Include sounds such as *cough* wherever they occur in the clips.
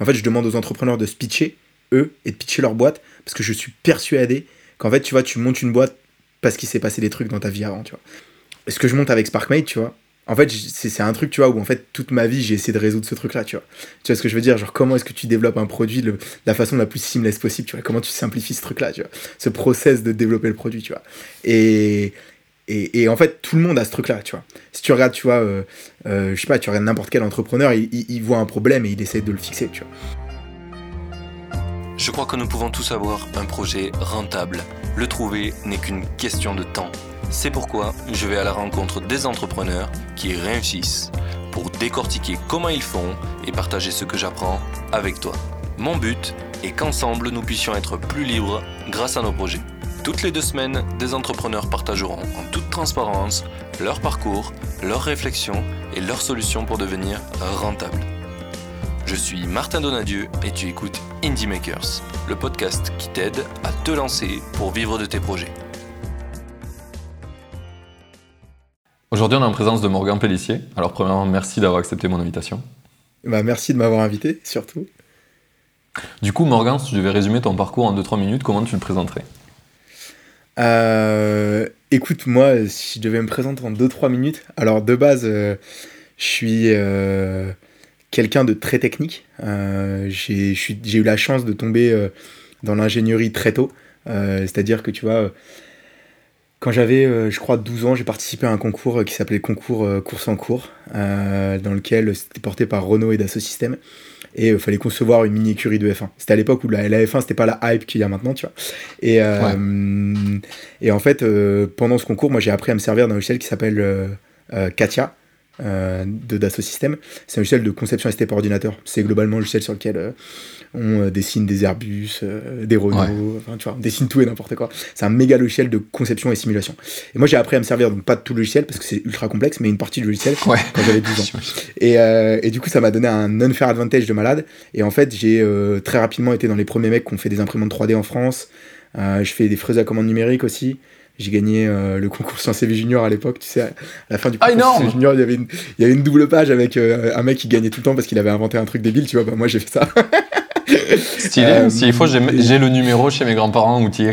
en fait, je demande aux entrepreneurs de se pitcher, eux, et de pitcher leur boîte, parce que je suis persuadé qu'en fait, tu vois, tu montes une boîte parce qu'il s'est passé des trucs dans ta vie avant, tu vois. Ce que je monte avec SparkMate, tu vois, en fait, c'est un truc, tu vois, où en fait, toute ma vie, j'ai essayé de résoudre ce truc-là, tu vois. Tu vois ce que je veux dire? Genre, comment est-ce que tu développes un produit de la façon la plus seamless possible, tu vois? Comment tu simplifies ce truc-là, tu vois? Ce process de développer le produit, tu vois? Et, et, en fait, tout le monde a ce truc-là, tu vois. Si tu regardes, tu vois, euh, euh, je sais pas, tu regardes n'importe quel entrepreneur, il, il, voit un problème et il essaie de le fixer, tu vois. Je crois que nous pouvons tous avoir un projet rentable. Le trouver n'est qu'une question de temps. C'est pourquoi je vais à la rencontre des entrepreneurs qui réussissent pour décortiquer comment ils font et partager ce que j'apprends avec toi. Mon but est qu'ensemble nous puissions être plus libres grâce à nos projets. Toutes les deux semaines, des entrepreneurs partageront en toute transparence leur parcours, leurs réflexions et leurs solutions pour devenir rentables. Je suis Martin Donadieu et tu écoutes Indie Makers, le podcast qui t'aide à te lancer pour vivre de tes projets. Aujourd'hui, on est en présence de Morgan Pellissier. Alors, premièrement, merci d'avoir accepté mon invitation. Bah, merci de m'avoir invité, surtout. Du coup, Morgan, si je devais résumer ton parcours en 2-3 minutes, comment tu le présenterais? Euh, Écoute, moi, si je devais me présenter en 2-3 minutes, alors de base, euh, je suis euh, quelqu'un de très technique. j'ai eu la chance de tomber dans l'ingénierie très tôt. C'est-à-dire que tu vois quand j'avais, je crois, 12 ans, j'ai participé à un concours qui s'appelait Concours Course en cours, dans lequel c'était porté par Renault et Dassault Systèmes. Et il fallait concevoir une mini écurie de F1. C'était à l'époque où la, F1, c'était pas la hype qu'il y a maintenant, tu vois. Et, et en fait, pendant ce concours, moi, j'ai appris à me servir d'un logiciel qui s'appelle Katia. de Dassault Systèmes. C'est un logiciel de conception ST par ordinateur. C'est globalement le logiciel sur lequel on euh, dessine des Airbus, euh, des Renault, enfin, tu vois, on dessine tout et n'importe quoi. C'est un méga logiciel de conception et simulation. Et moi j'ai appris à me servir, donc pas de tout le logiciel parce que c'est ultra complexe, mais une partie du logiciel quand j'avais 12 ans. *laughs* Et, euh, et, du coup ça m'a donné un unfair advantage de malade. Et en fait j'ai très rapidement été dans les premiers mecs qui ont fait des imprimantes 3D en France. je fais des fraises à commande numérique aussi. J'ai gagné le concours Sciences et Junior à l'époque, tu sais, à la fin du ah, concours ah, Junior, il y, avait une, il y avait une double page avec un mec qui gagnait tout le temps parce qu'il avait inventé un truc débile, tu vois, bah moi j'ai fait ça. *laughs* *laughs* Stylé. Euh, S'il faut, j'ai le numéro chez mes grands-parents outillés.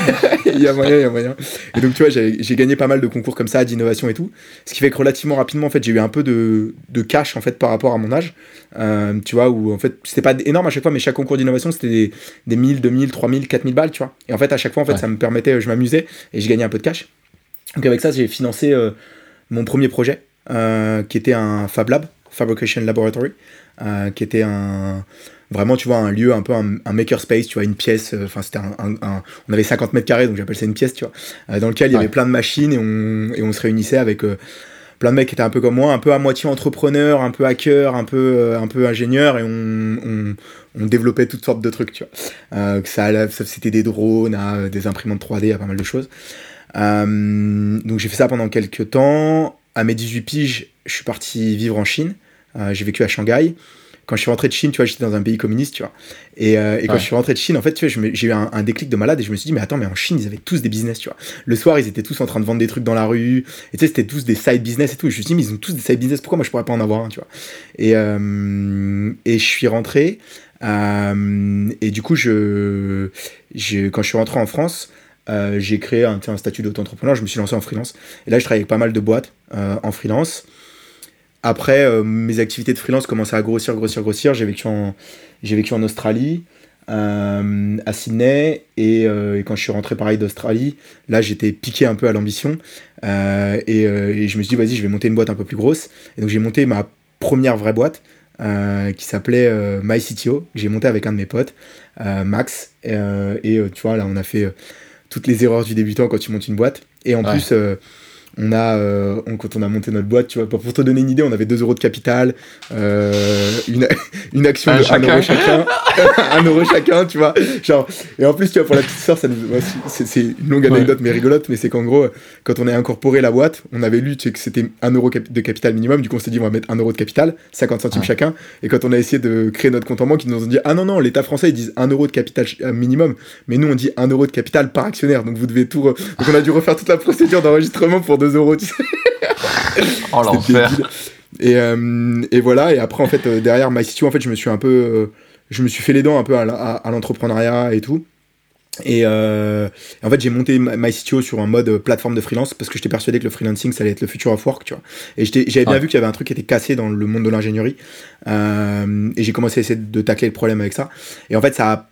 *laughs* il y a moyen, il y a moyen. Et donc, tu vois, j'ai gagné pas mal de concours comme ça, d'innovation et tout. Ce qui fait que relativement rapidement, en fait, j'ai eu un peu de, de, cash, en fait, par rapport à mon âge. Euh, tu vois, où, en fait, c'était pas énorme à chaque fois, mais chaque concours d'innovation, c'était des, des 1000, 2000, 3000, 4000 balles, tu vois. Et en fait, à chaque fois, en fait, ça me permettait, je m'amusais et je gagnais un peu de cash. Donc, avec ça, j'ai financé euh, mon premier projet, qui était un Fab Lab, Fabrication Laboratory, qui était un vraiment, tu vois, un lieu un peu un, un makerspace, tu vois, une pièce, euh, enfin, c'était un, on avait 50 mètres carrés, donc j'appelle ça une pièce, tu vois, euh, dans lequel il y avait plein de machines et on, et on se réunissait avec euh, plein de mecs qui étaient un peu comme moi, un peu à moitié entrepreneur, un peu hacker, un peu, un peu ingénieur, et on, on, on, développait toutes sortes de trucs, tu vois. que ça, c'était des drones, à, des imprimantes 3D, à pas mal de choses. donc j'ai fait ça pendant quelques temps. À mes 18 piges, je suis parti vivre en Chine. j'ai vécu à Shanghai quand je suis rentré de Chine, tu vois, j'étais dans un pays communiste, tu vois. Et, euh, et quand je suis rentré de Chine, en fait, tu vois, j'ai eu un, déclic de malade et je me suis dit, mais attends, mais en Chine, ils avaient tous des business, tu vois. Le soir, ils étaient tous en train de vendre des trucs dans la rue. Et tu sais, c'était tous des side business et tout. Et je me suis dit, mais ils ont tous des side business, pourquoi moi je pourrais pas en avoir un, tu vois? Et, euh, et je suis rentré. Euh, et du coup, je, je, quand je suis rentré en France, j'ai créé un, un statut d'auto-entrepreneur, je me suis lancé en freelance. Et là, je travaille avec pas mal de boîtes en freelance. Après, euh, mes activités de freelance commençaient à grossir, grossir, grossir. J'ai vécu en, j'ai vécu en Australie, euh, à Sydney, euh, et, quand je suis rentré pareil d'Australie, là j'étais piqué un peu à l'ambition, et, je me suis dit, vas-y, je vais monter une boîte un peu plus grosse. Et donc j'ai monté ma première vraie boîte, qui s'appelait MyCTO, que j'ai monté avec un de mes potes, Max, et tu vois, là on a fait toutes les erreurs du débutant quand tu montes une boîte. Et en plus, on a, euh, quand on a monté notre boîte, tu vois, pour te donner une idée, on avait 2 euros de capital, euh, une, *laughs* une, action de 1 euro chacun, 1 *laughs* euro chacun, tu vois. Genre, et en plus, tu vois, pour la petite sœur, c'est une longue anecdote, mais rigolote, mais c'est qu'en gros, quand on a incorporé la boîte, on avait lu tu sais, que c'était 1 euro de capital minimum, du coup, on s'est dit, on va mettre 1 euro de capital, 50 centimes chacun, et quand on a essayé de créer notre compte en banque, ils nous ont dit, ah non, non, l'État français, ils disent 1 euro de capital euh, minimum, mais nous, on dit 1 euro de capital par actionnaire, donc vous devez tout. Donc on a dû refaire toute la procédure d'enregistrement pour 2 euros, tu sais. oh l'enfer. Et, euh, et, voilà, et après, en fait, euh, derrière MyCTO, en fait, je me suis un peu. Euh, je me suis fait les dents un peu à, à, l'entrepreneuriat et tout. Et en fait, j'ai monté MyCTO sur un mode plateforme de freelance parce que j'étais persuadé que le freelancing, ça allait être le future of work, tu vois. Et j'avais bien vu qu'il y avait un truc qui était cassé dans le monde de l'ingénierie. et j'ai commencé à essayer de tacler le problème avec ça. Et en fait, ça a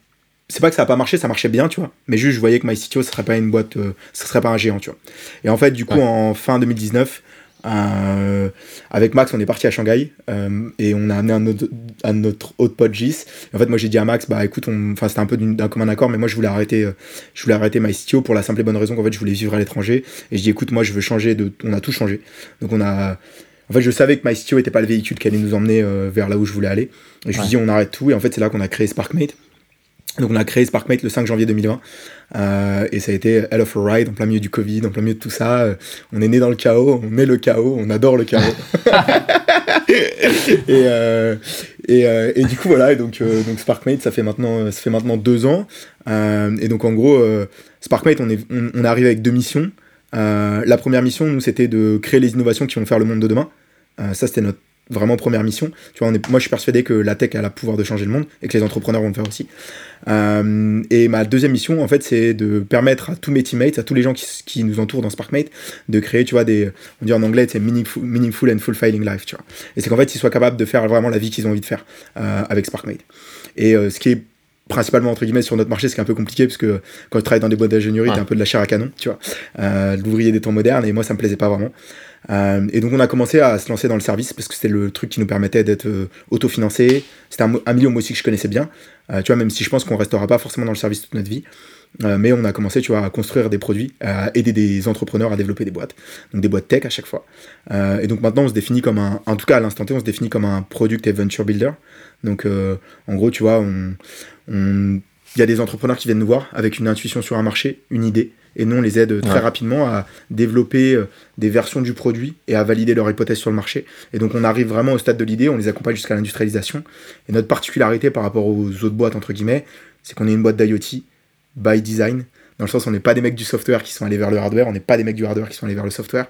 c'est pas que ça a pas marché, ça marchait bien, tu vois. Mais juste, je voyais que MyCTO, ce serait pas une boîte, euh, ce serait pas un géant, tu vois. Et en fait, du coup, en fin 2019, euh, avec Max, on est parti à Shanghai euh, et on a amené un autre, à notre autre pote Gis. En fait, moi, j'ai dit à Max, bah écoute, enfin, c'était un peu d'un commun accord, mais moi, je voulais arrêter, je voulais arrêter MyCTO pour la simple et bonne raison qu'en fait, je voulais vivre à l'étranger. Et je dis, écoute, moi, je veux changer de. On a tout changé. Donc, on a. En fait, je savais que MyCTO était pas le véhicule qui allait nous emmener vers là où je voulais aller. Et je lui ai dit, on arrête tout. Et en fait, c'est là qu'on a créé SparkMate. Donc on a créé SparkMate le 5 janvier 2020 euh, et ça a été hell of a ride en plein milieu du Covid, en plein milieu de tout ça. Euh, on est né dans le chaos, on est le chaos, on adore le chaos. *laughs* et, euh, et, et, du coup voilà, et donc, donc SparkMate ça fait maintenant ça fait maintenant deux ans. et donc en gros SparkMate on est on, on est arrivé avec deux missions. la première mission nous c'était de créer les innovations qui vont faire le monde de demain. ça c'était notre vraiment première mission. Tu vois, on est, moi, je suis persuadé que la tech a le pouvoir de changer le monde et que les entrepreneurs vont le faire aussi. Euh, et ma deuxième mission, en fait, c'est de permettre à tous mes teammates, à tous les gens qui, qui, nous entourent dans SparkMate, de créer, tu vois, des, on dit en anglais, c'est meaningful, meaningful and fulfilling life, tu vois. Et c'est qu'en fait, ils soient capables de faire vraiment la vie qu'ils ont envie de faire euh, avec SparkMate. Et euh, ce qui est principalement entre guillemets sur notre marché, c'est un peu compliqué parce que quand tu travailles dans des boîtes d'ingénierie, ouais. t'as un peu de la chair à canon, tu vois, l'ouvrier des temps modernes. Et moi, ça me plaisait pas vraiment. Euh, et donc on a commencé à se lancer dans le service parce que c'était le truc qui nous permettait d'être euh, autofinancé. C'était un, un, milieu moi aussi que je connaissais bien. Euh, tu vois, même si je pense qu'on restera pas forcément dans le service toute notre vie. Euh, mais on a commencé, tu vois, à construire des produits, à aider des entrepreneurs à développer des boîtes, donc des boîtes tech à chaque fois. Et donc maintenant, on se définit comme un, en tout cas à l'instant T, on se définit comme un product et venture builder. Donc en gros, tu vois, on il y a des entrepreneurs qui viennent nous voir avec une intuition sur un marché, une idée, et nous on les aide très ouais. rapidement à développer euh, des versions du produit et à valider leur hypothèse sur le marché. Et donc on arrive vraiment au stade de l'idée, on les accompagne jusqu'à l'industrialisation. Et notre particularité par rapport aux autres boîtes, entre guillemets, c'est qu'on est une boîte d'IoT by design, dans le sens où on n'est pas des mecs du software qui sont allés vers le hardware, on n'est pas des mecs du hardware qui sont allés vers le software.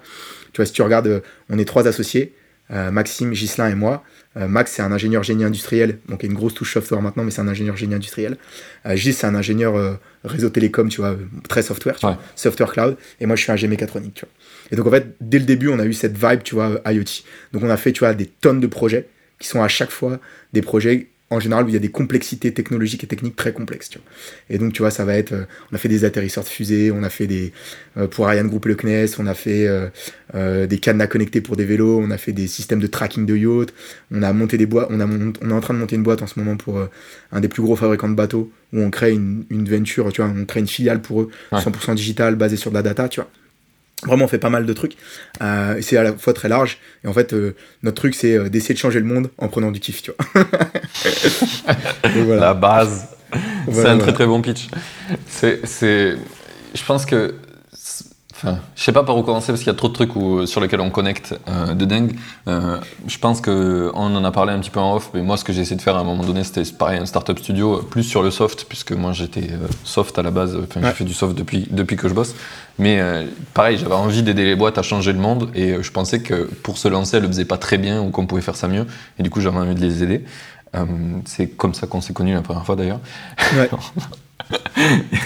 Tu vois, si tu regardes, euh, on est trois associés, Maxime, Gislin et moi. Euh, Max, c'est un ingénieur génie industriel, donc il y a une grosse touche software maintenant, mais c'est un ingénieur génie industriel. Euh, Gis, c'est un ingénieur euh, réseau télécom, tu vois, très software, tu ouais. vois, software cloud. Et moi, je suis un mécatronique, tu vois. Et donc, en fait, dès le début, on a eu cette vibe, tu vois, IoT. Donc, on a fait, tu vois, des tonnes de projets qui sont à chaque fois des projets en général où il y a des complexités technologiques et techniques très complexes. Tu vois. Et donc, tu vois, ça va être. Euh, on a fait des atterrisseurs de fusée, on a fait des. Euh, pour Ariane Group et le CNES, on a fait euh, des cadenas connectés pour des vélos, on a fait des systèmes de tracking de yachts, on a monté des boîtes, on, a mont, on est en train de monter une boîte en ce moment pour un des plus gros fabricants de bateaux, où on crée une, une venture, tu vois, on crée une filiale pour eux, ouais. 100% digital, basée sur de la data, tu vois. Vraiment, on fait pas mal de trucs. Euh, c'est à la fois très large. Et en fait, euh, notre truc, c'est euh, d'essayer de changer le monde en prenant du kiff, tu vois. *laughs* voilà. La base. Voilà, c'est un très très bon pitch. C'est, je pense que Enfin, je sais pas par où commencer parce qu'il y a trop de trucs où, sur lesquels on connecte euh, de dingue. Euh, je pense que on en a parlé un petit peu en off, mais moi ce que j'ai essayé de faire à un moment donné, c'était pareil un startup studio plus sur le soft, puisque moi j'étais euh, soft à la base. Enfin, ouais. j'ai fait du soft depuis depuis que je bosse. Mais euh, pareil, j'avais envie d'aider les boîtes à changer le monde et je pensais que pour se lancer, elles le faisaient pas très bien ou qu'on pouvait faire ça mieux. Et du coup, j'avais envie de les aider. c'est comme ça qu'on s'est connus la première fois d'ailleurs. Ouais. *laughs*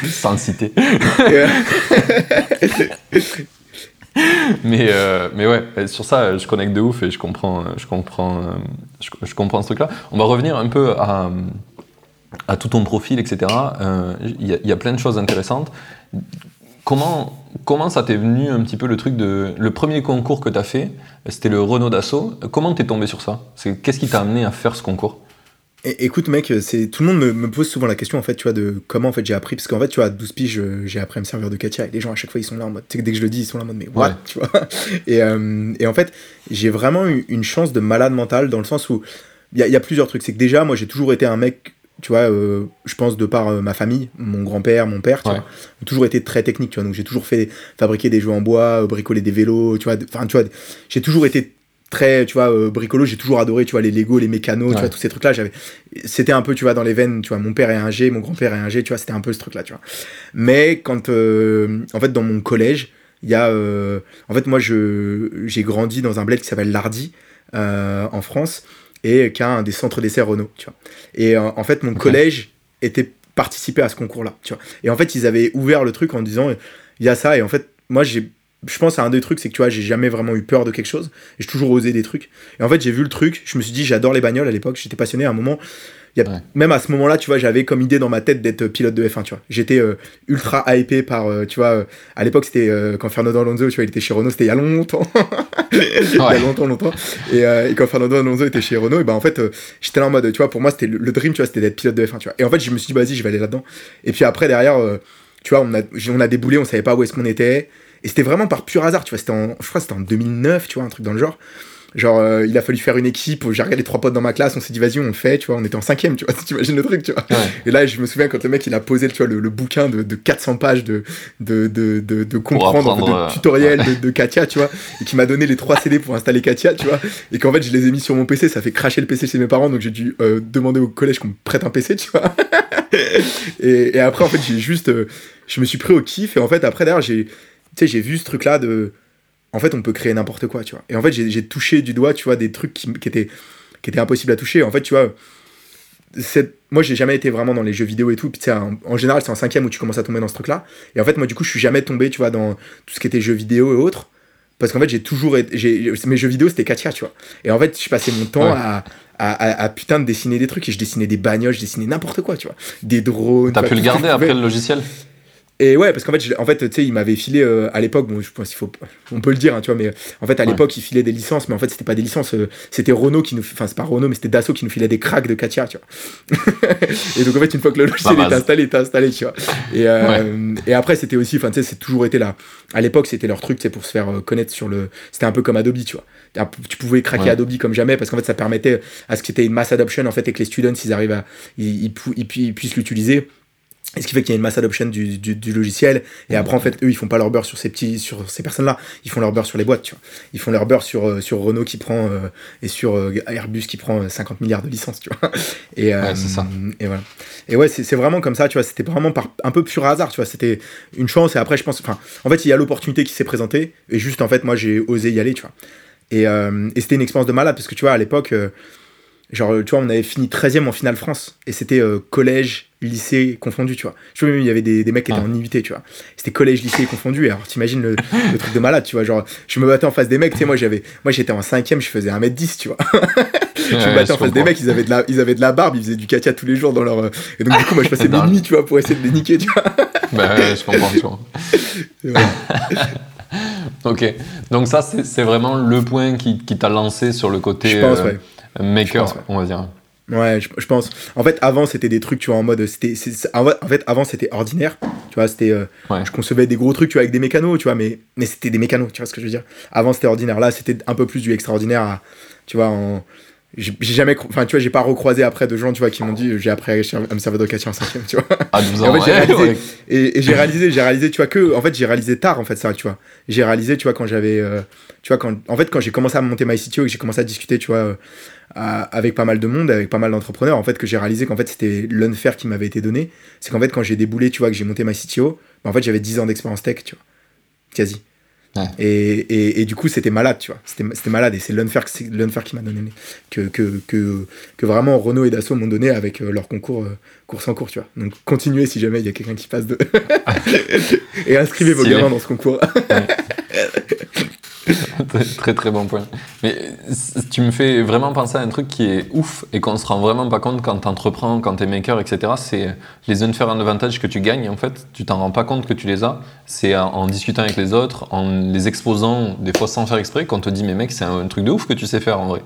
Sans citer. *laughs* mais, euh, mais ouais, sur ça, je connecte de ouf et je comprends, je comprends, je, comprends ce truc-là. On va revenir un peu à, à tout ton profil, etc. Il euh, y, y, a plein de choses intéressantes. Comment, comment ça t'est venu un petit peu le truc de. Le premier concours que tu as fait, c'était le Renault d'Assaut. Comment t'es tombé sur ça? Qu'est-ce qui t'a amené à faire ce concours? Écoute mec, c'est tout le monde me, me, pose souvent la question en fait, tu vois, de comment en fait j'ai appris parce qu'en fait, tu vois, à 12 piges, j'ai appris à me servir de Katia et les gens à chaque fois ils sont là en mode, dès que je le dis, ils sont là en mode mais what, ouais. tu vois. *laughs* Et, euh, et, en fait, j'ai vraiment eu une chance de malade mental dans le sens où il y, y, a plusieurs trucs. C'est que déjà, moi j'ai toujours été un mec, tu vois, euh, je pense de par euh, ma famille, mon grand-père, mon père, tu ouais. vois, toujours été très technique, tu vois. Donc j'ai toujours fait fabriquer des jeux en bois, bricoler des vélos, tu vois. Enfin, tu vois, j'ai toujours été très tu vois euh, bricolo j'ai toujours adoré tu vois les Lego les mécanos ouais. tu vois tous ces trucs là j'avais c'était un peu tu vois dans les veines tu vois mon père est un G mon grand père est un G tu vois c'était un peu ce truc là tu vois mais quand euh, en fait dans mon collège il y a euh, en fait moi je j'ai grandi dans un bled qui s'appelle Lardy en France et qui a un des centres d'essai Renault, tu vois. Et en fait, mon collège était participé à ce concours-là, tu vois. Et en fait, ils avaient ouvert le truc en disant, il y a ça, et en fait, moi, j'ai je pense à un des trucs, c'est que tu vois, j'ai jamais vraiment eu peur de quelque chose. J'ai toujours osé des trucs. Et en fait, j'ai vu le truc, je me suis dit, j'adore les bagnoles à l'époque, j'étais passionné à un moment. Y a, Même à ce moment-là, tu vois, j'avais comme idée dans ma tête d'être pilote de F1, tu vois. J'étais euh, ultra hypé par, euh, tu vois, euh, à l'époque, c'était quand Fernando Alonso, tu vois, il était chez Renault, c'était il y a longtemps. *laughs* il y a longtemps, longtemps. Et, quand Fernando Alonso était chez Renault, et ben en fait, j'étais là en mode, tu vois, pour moi, c'était le, dream, tu vois, c'était d'être pilote de F1, tu vois. Et en fait, je me suis dit, vas-y, je vais aller là-dedans. Et puis après, derrière, tu vois, on a, on a déboulé, on savait pas où est-ce qu'on était. Et c'était vraiment par pur hasard, tu vois. C'était en, je crois c'était en 2009, tu vois, un truc dans le genre. Genre, euh, il a fallu faire une équipe, j'ai regardé trois potes dans ma classe, on s'est dit, vas-y, on le fait, tu vois, on était en cinquième, tu vois, *laughs* tu imagines le truc, tu vois. Et là, je me souviens quand le mec, il a posé, tu vois, le, bouquin de, 400 pages de, de, de, de, comprendre, de euh, tutoriel de, Katia, tu vois, et qui m'a donné les trois CD pour installer Katia, tu vois, et qu'en fait, je les ai mis sur mon PC, ça fait cracher le PC chez mes parents, donc j'ai dû euh, demander au collège qu'on me prête un PC, tu vois. *laughs* et, après, en fait, j'ai juste, je me suis pris au kiff, et en fait, après, d'ailleurs, j'ai, sais, j'ai vu ce truc-là de en fait, on peut créer n'importe quoi, tu vois. Et en fait, j'ai touché du doigt, tu vois, des trucs qui, étaient, qui étaient impossibles à toucher. En fait, tu vois, moi, j'ai jamais été vraiment dans les jeux vidéo et tout. Puis, en, en général, c'est en cinquième où tu commences à tomber dans ce truc-là. Et en fait, moi, du coup, je suis jamais tombé, tu vois, dans tout ce qui était jeux vidéo et autres. Parce qu'en fait, j'ai toujours été. Mes jeux vidéo, c'était Katia, tu vois. Et en fait, je passais mon temps à, à, putain de dessiner des trucs. Et je dessinais des bagnoles, je dessinais n'importe quoi, tu vois. Des drones. T'as pu le *laughs* garder après le logiciel? Et ouais, parce qu'en fait, en fait, tu sais, il m'avait filé euh, à l'époque, bon, je pense qu'il faut, on peut le dire, hein, tu vois, mais en fait, à l'époque, il filait des licences, mais en fait, c'était pas des licences, euh, c'était Renault qui nous, enfin, c'est pas Renault, mais c'était Dassault qui nous filait des cracks de Katia, tu vois. *laughs* et donc, en fait, une fois que le logiciel est installé, est installé, tu vois. Et, euh, et après, c'était aussi, enfin, tu sais, c'est toujours été là. À l'époque, c'était leur truc, c'est pour se faire connaître sur le, c'était un peu comme Adobe, tu vois. Tu pouvais craquer Adobe comme jamais parce qu'en fait, ça permettait à ce qu'il y ait une mass adoption, en fait, et que les students, ils arrivent à, ils, ils puissent l'utiliser et ce qui fait qu'il y a une masse adoption du, du, logiciel. Et après, en fait, eux, ils font pas leur beurre sur ces petits, sur ces personnes-là. Ils font leur beurre sur les boîtes, tu vois. Ils font leur beurre sur, euh, sur Renault qui prend, euh, et sur euh, Airbus qui prend 50 milliards de licences, tu vois. *laughs* Et, c'est ça. Et voilà. Et ouais, c'est vraiment comme ça, tu vois. C'était vraiment par un peu pur hasard, tu vois. C'était une chance. Et après, je pense, enfin, en fait, il y a l'opportunité qui s'est présentée. Et juste, en fait, moi, j'ai osé y aller, tu vois. Et, et c'était une expérience de malade parce que, tu vois, à l'époque, Genre, tu vois, on avait fini 13ème en finale France. Et c'était euh, collège, lycée confondu, tu vois. Je vois, il y avait des, des mecs qui étaient ah. en invité, tu vois. C'était collège, lycée confondu. Et alors, t'imagines le, le, truc de malade, tu vois. Genre, je me battais en face des mecs, tu sais, moi, j'avais, moi, j'étais en 5ème, je faisais 1m10, tu vois. *laughs* je me battais en face des mecs, ils avaient, de la, ils avaient de la barbe, ils faisaient du caca tous les jours dans leur. Euh, et donc, du coup, moi, je passais *laughs* des nuits, tu vois, pour essayer de les niquer, tu vois. bah, ouais, je comprends, tu vois. *laughs* ok. Donc, ça, c'est vraiment le point qui, qui t'a lancé sur le côté. Je pense, euh, ouais maker, on va dire. Ouais, je, pense. En fait, avant, c'était des trucs, tu vois, en mode. c'était En fait, avant, c'était ordinaire. Tu vois, c'était. Euh, je concevais des gros trucs, tu vois, avec des mécanos, tu vois, mais, mais c'était des mécanos, tu vois ce que je veux dire. Avant, c'était ordinaire. Là, c'était un peu plus du extraordinaire, tu vois, en j'ai jamais enfin tu vois j'ai pas recroisé après de gens tu vois qui m'ont dit j'ai appris à me servir de en cinquième tu vois à 12 ans, et, réalisé, et, j'ai réalisé j'ai réalisé tu vois que en fait j'ai réalisé tard en fait ça tu vois j'ai réalisé tu vois quand j'avais euh, tu vois quand en fait quand j'ai commencé à monter MyCTO et que j'ai commencé à discuter tu vois euh, avec pas mal de monde, avec pas mal d'entrepreneurs, en fait, que j'ai réalisé qu'en fait, c'était l'unfair qui m'avait été donné. C'est qu'en fait, quand j'ai déboulé, tu vois, que j'ai monté ma CTO, bah, en fait, j'avais 10 ans d'expérience tech, tu vois. Quasi. Et, et, du coup, c'était malade, tu vois. C'était malade. Et c'est l'unfair qui m'a donné. Que, que, que, que, vraiment Renault et Dassault m'ont donné avec euh, leur concours euh, course en cours, tu vois. Donc, continuez si jamais il y a quelqu'un qui passe de. *laughs* *laughs* et inscrivez vos gamins dans ce concours. *laughs* *laughs* très très bon point. Mais tu me fais vraiment penser à un truc qui est ouf et qu'on se rend vraiment pas compte quand tu entreprends, quand tu es maker, etc. C'est les unfair advantages que tu gagnes en fait. Tu t'en rends pas compte que tu les as. C'est en, discutant avec les autres, en les exposant, des fois sans faire exprès, qu'on te dit mais mec, c'est un truc de ouf que tu sais faire en vrai.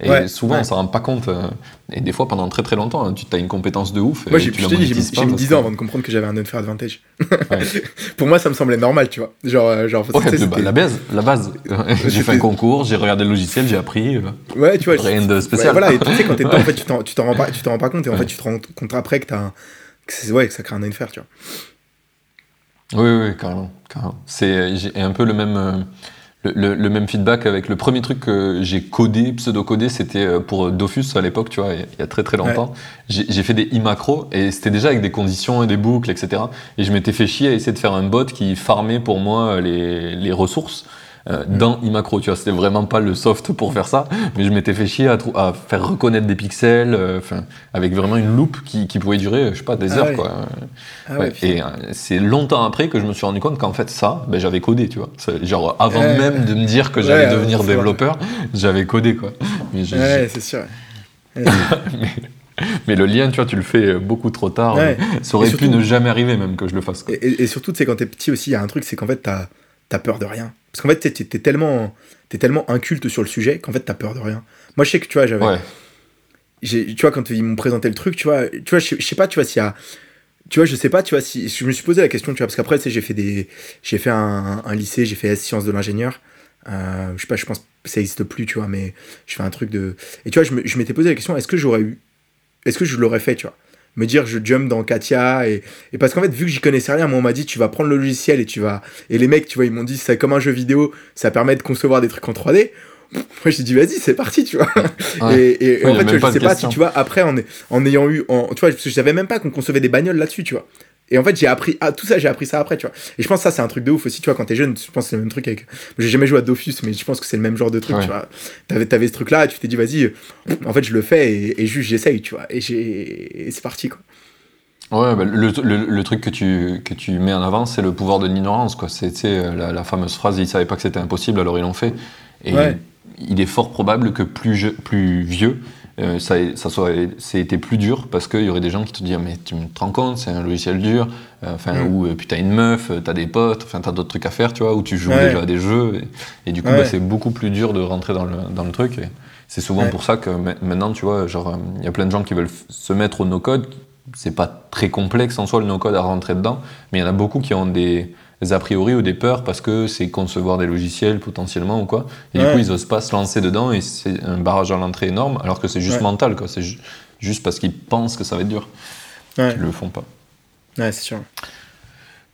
Et souvent, on s'en rend pas compte. Euh, et des fois, pendant très très longtemps, hein, tu as une compétence de ouf. Moi, j'ai, mis 10 ans avant de comprendre que j'avais un unfair advantage. *laughs* Pour moi, ça me semblait normal, tu vois. Genre, euh, genre bah, la base, la base. *laughs* j'ai fait un concours, j'ai regardé le logiciel, j'ai appris. Euh, ouais, tu vois. Rien de spécial. voilà, et tu sais, quand t'es dedans, en *laughs* fait, tu t'en, rends pas, tu rends pas compte. Et en fait, tu te rends compte après que t'as que, ouais, que ça crée un unfair, tu vois. Oui, oui, carrément. carrément. C'est un peu le même le, même feedback avec le premier truc que j'ai codé, pseudo-codé, c'était euh, pour Dofus à l'époque, tu vois, il y a très très longtemps. J'ai fait des i-macro et c'était déjà avec des conditions et des boucles, etc. Et je m'étais fait chier à essayer de faire un bot qui farmait pour moi les, les ressources euh, dans iMacro. Tu vois, c'était vraiment pas le soft pour faire ça, mais je m'étais fait chier à, à, faire reconnaître des pixels, euh, enfin, avec vraiment une loupe qui, qui, pouvait durer, je sais pas, des ah heures, quoi. Ah et c'est longtemps après que je me suis rendu compte qu'en fait, ça, ben, j'avais codé, tu vois. Genre, avant même de me dire que j'allais devenir développeur, j'avais codé, quoi. Mais *laughs* ouais, c'est sûr. mais, le lien, tu vois, tu le fais beaucoup trop tard. Ça aurait pu ne jamais arriver, même que je le fasse. Et, surtout, tu sais, quand t'es petit aussi, il y a un truc, c'est qu'en fait, t'as as peur de rien. Parce qu'en fait, t'es es tellement, es tellement inculte sur le sujet qu'en fait, t'as peur de rien. Moi, je sais que, tu vois, j'avais. Tu vois, quand ils m'ont présenté le truc, tu vois, tu vois je, sais pas, tu vois, s'il y a. Tu vois, je sais pas, tu vois, si. Je me suis posé la question, tu vois, parce qu'après, j'ai fait des. J'ai fait un, un, lycée, j'ai fait sciences de l'ingénieur. Euh, je sais pas, je pense que ça n'existe plus, tu vois, mais je fais un truc de. Et tu vois, je m'étais posé la question, est-ce que j'aurais eu. Est-ce que je l'aurais fait, tu vois me dire je jump dans Katia et, et parce qu'en fait vu que j'y connaissais rien moi on m'a dit tu vas prendre le logiciel et tu vas et les mecs tu vois ils m'ont dit c'est comme un jeu vidéo ça permet de concevoir des trucs en 3D moi j'ai dit vas-y c'est parti tu vois. Et, en fait je sais pas si tu vois après en, en ayant eu en, tu vois je savais même pas qu'on concevait des bagnoles là-dessus tu vois et en fait, j'ai appris ah, tout ça, j'ai appris ça après, tu vois. Et je pense que ça, c'est un truc de ouf aussi, tu vois, quand t'es jeune, je pense que c'est le même truc avec. J'ai jamais joué à Dofus, mais je pense que c'est le même genre de truc, tu vois. T'avais, avais ce truc-là, tu t'es dit, vas-y, en fait, je le fais et, juste j'essaye, tu vois. Et, et c'est parti, quoi. Ouais, bah, le, le, le, truc que tu, que tu mets en avant, c'est le pouvoir de l'ignorance, quoi. C'est la, la fameuse phrase, ils savaient pas que c'était impossible, alors ils l'ont fait. Et il est fort probable que plus, plus vieux, euh, ça, ça été plus dur parce qu'il y aurait des gens qui te disent mais tu me rends compte c'est un logiciel dur. Euh, enfin mm. ou euh, puis t'as une meuf t'as des potes enfin t'as d'autres trucs à faire tu vois ou tu joues déjà à des jeux. Et, du coup bah, c'est beaucoup plus dur de rentrer dans le, dans le truc. Et c'est souvent pour ça que maintenant tu vois genre il y a plein de gens qui veulent se mettre au no code c'est pas très complexe en soi le no code à rentrer dedans. Mais il y en a beaucoup qui ont des a priori ou des peurs parce que c'est concevoir des logiciels potentiellement ou quoi. Et du coup, ils osent pas se lancer dedans et c'est un barrage à l'entrée énorme alors que c'est juste mental, quoi. C'est juste parce qu'ils pensent que ça va être dur. Ils le font pas. Ouais, c'est sûr.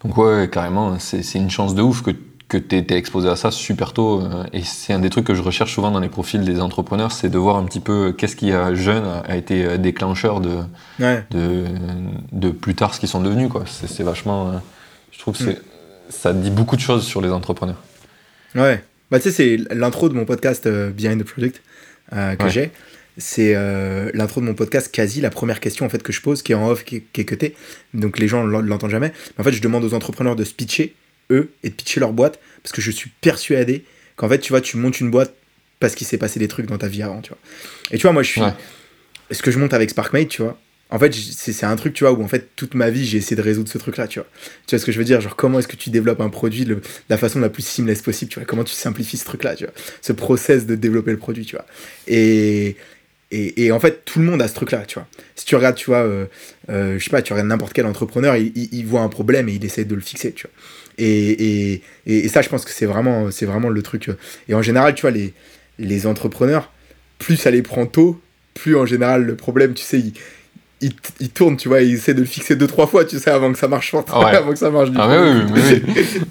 Donc, ouais, carrément, c'est une chance de ouf que, que tu été exposé à ça super tôt. Euh, et c'est un des trucs que je recherche souvent dans les profils des entrepreneurs, c'est de voir un petit peu qu'est-ce qui a jeune a été déclencheur de, de, de, plus tard ce qu'ils sont devenus, quoi. C'est vachement. Euh, je trouve que c'est mm ça dit beaucoup de choses sur les entrepreneurs. Ouais. Bah, tu sais, c'est l'intro de mon podcast euh, Behind the Project euh, que j'ai. C'est euh, l'intro de mon podcast, quasi la première question en fait que je pose, qui est en off, qui, est cutée. Donc les gens ne l'entendent jamais. Mais en fait, je demande aux entrepreneurs de se pitcher, eux, et de pitcher leur boîte, parce que je suis persuadé qu'en fait, tu vois, tu montes une boîte parce qu'il s'est passé des trucs dans ta vie avant, tu vois. Et tu vois, moi, je suis. Ce que je monte avec SparkMate, tu vois, en fait, c'est un truc, tu vois, où en fait, toute ma vie, j'ai essayé de résoudre ce truc-là, tu vois. Tu vois ce que je veux dire? Genre, comment est-ce que tu développes un produit de la façon la plus seamless possible, tu vois? Comment tu simplifies ce truc-là, tu vois? Ce process de développer le produit, tu vois? Et, et, et, en fait, tout le monde a ce truc-là, tu vois? Si tu regardes, tu vois, euh, euh, je sais pas, tu regardes n'importe quel entrepreneur, il, voit un problème et il essaie de le fixer, tu vois? Et, et, et ça, je pense que c'est vraiment, vraiment le truc. Euh. Et en général, tu vois, les, les entrepreneurs, plus ça les prend tôt, plus en général le problème, tu sais, il, il, tourne, tu vois, il essaie de le fixer deux, trois fois, tu sais, avant que ça marche fort, *laughs* avant que ça marche du ah, oui,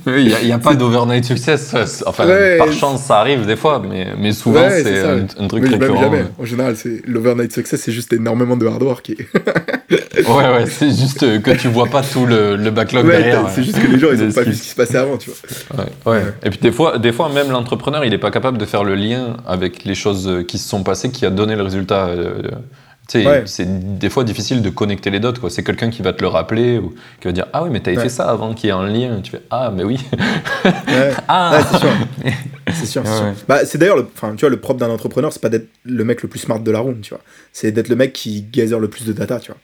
oui, *laughs* il n'y a, pas d'overnight success. Enfin, par chance, ça arrive des fois, mais, mais souvent, c'est un, truc récurrent. Jamais. En général, l'overnight success, c'est juste énormément de hard work. *laughs* ouais, ouais, c'est juste que tu vois pas tout le, le backlog derrière. C'est juste que les gens, ils n'ont pas vu ce qui se passait avant, tu vois. Ouais, ouais. Et puis des fois, des fois, même l'entrepreneur, il n'est pas capable de faire le lien avec les choses qui se sont passées, qui a donné le résultat. Euh, c'est des fois difficile de connecter les dots. C'est quelqu'un qui va te le rappeler ou qui va dire Ah oui, mais t'avais fait ça avant qu'il y ait un lien. Tu fais Ah, mais oui. *laughs* ah, *laughs* c'est sûr. c'est sûr. Bah, c'est d'ailleurs, le, tu vois, le propre d'un entrepreneur, c'est pas d'être le mec le plus smart de la room, tu vois. C'est d'être le mec qui gather le plus de data, tu vois.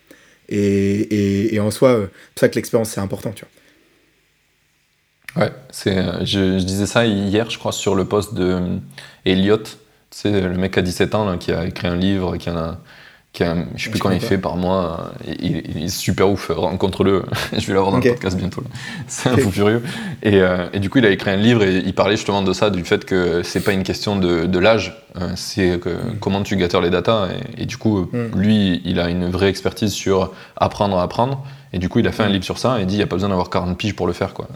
Et, et, et en soi, euh, c'est pour ça que l'expérience, c'est important, tu vois. Ouais, c'est, euh, je, je, disais ça hier, je crois, sur le poste de euh, Elliot. Tu sais, le mec à 17 ans là, qui a écrit un livre, qui en a qui a, je sais plus quand il fait par mois, il, est super ouf, rencontre-le, *laughs* je vais l'avoir dans le podcast bientôt. *laughs* C'est un fou furieux. Et, euh, et, du coup, il a écrit un livre et il parlait justement de ça, du fait que c'est pas une question de, de l'âge, c'est que, mm. comment tu gâtes les datas. Et, du coup, mm. lui, il a une vraie expertise sur apprendre à apprendre. Et du coup, il a fait un mm. livre sur ça et dit il n'y a pas besoin d'avoir 40 piges pour le faire. quoi.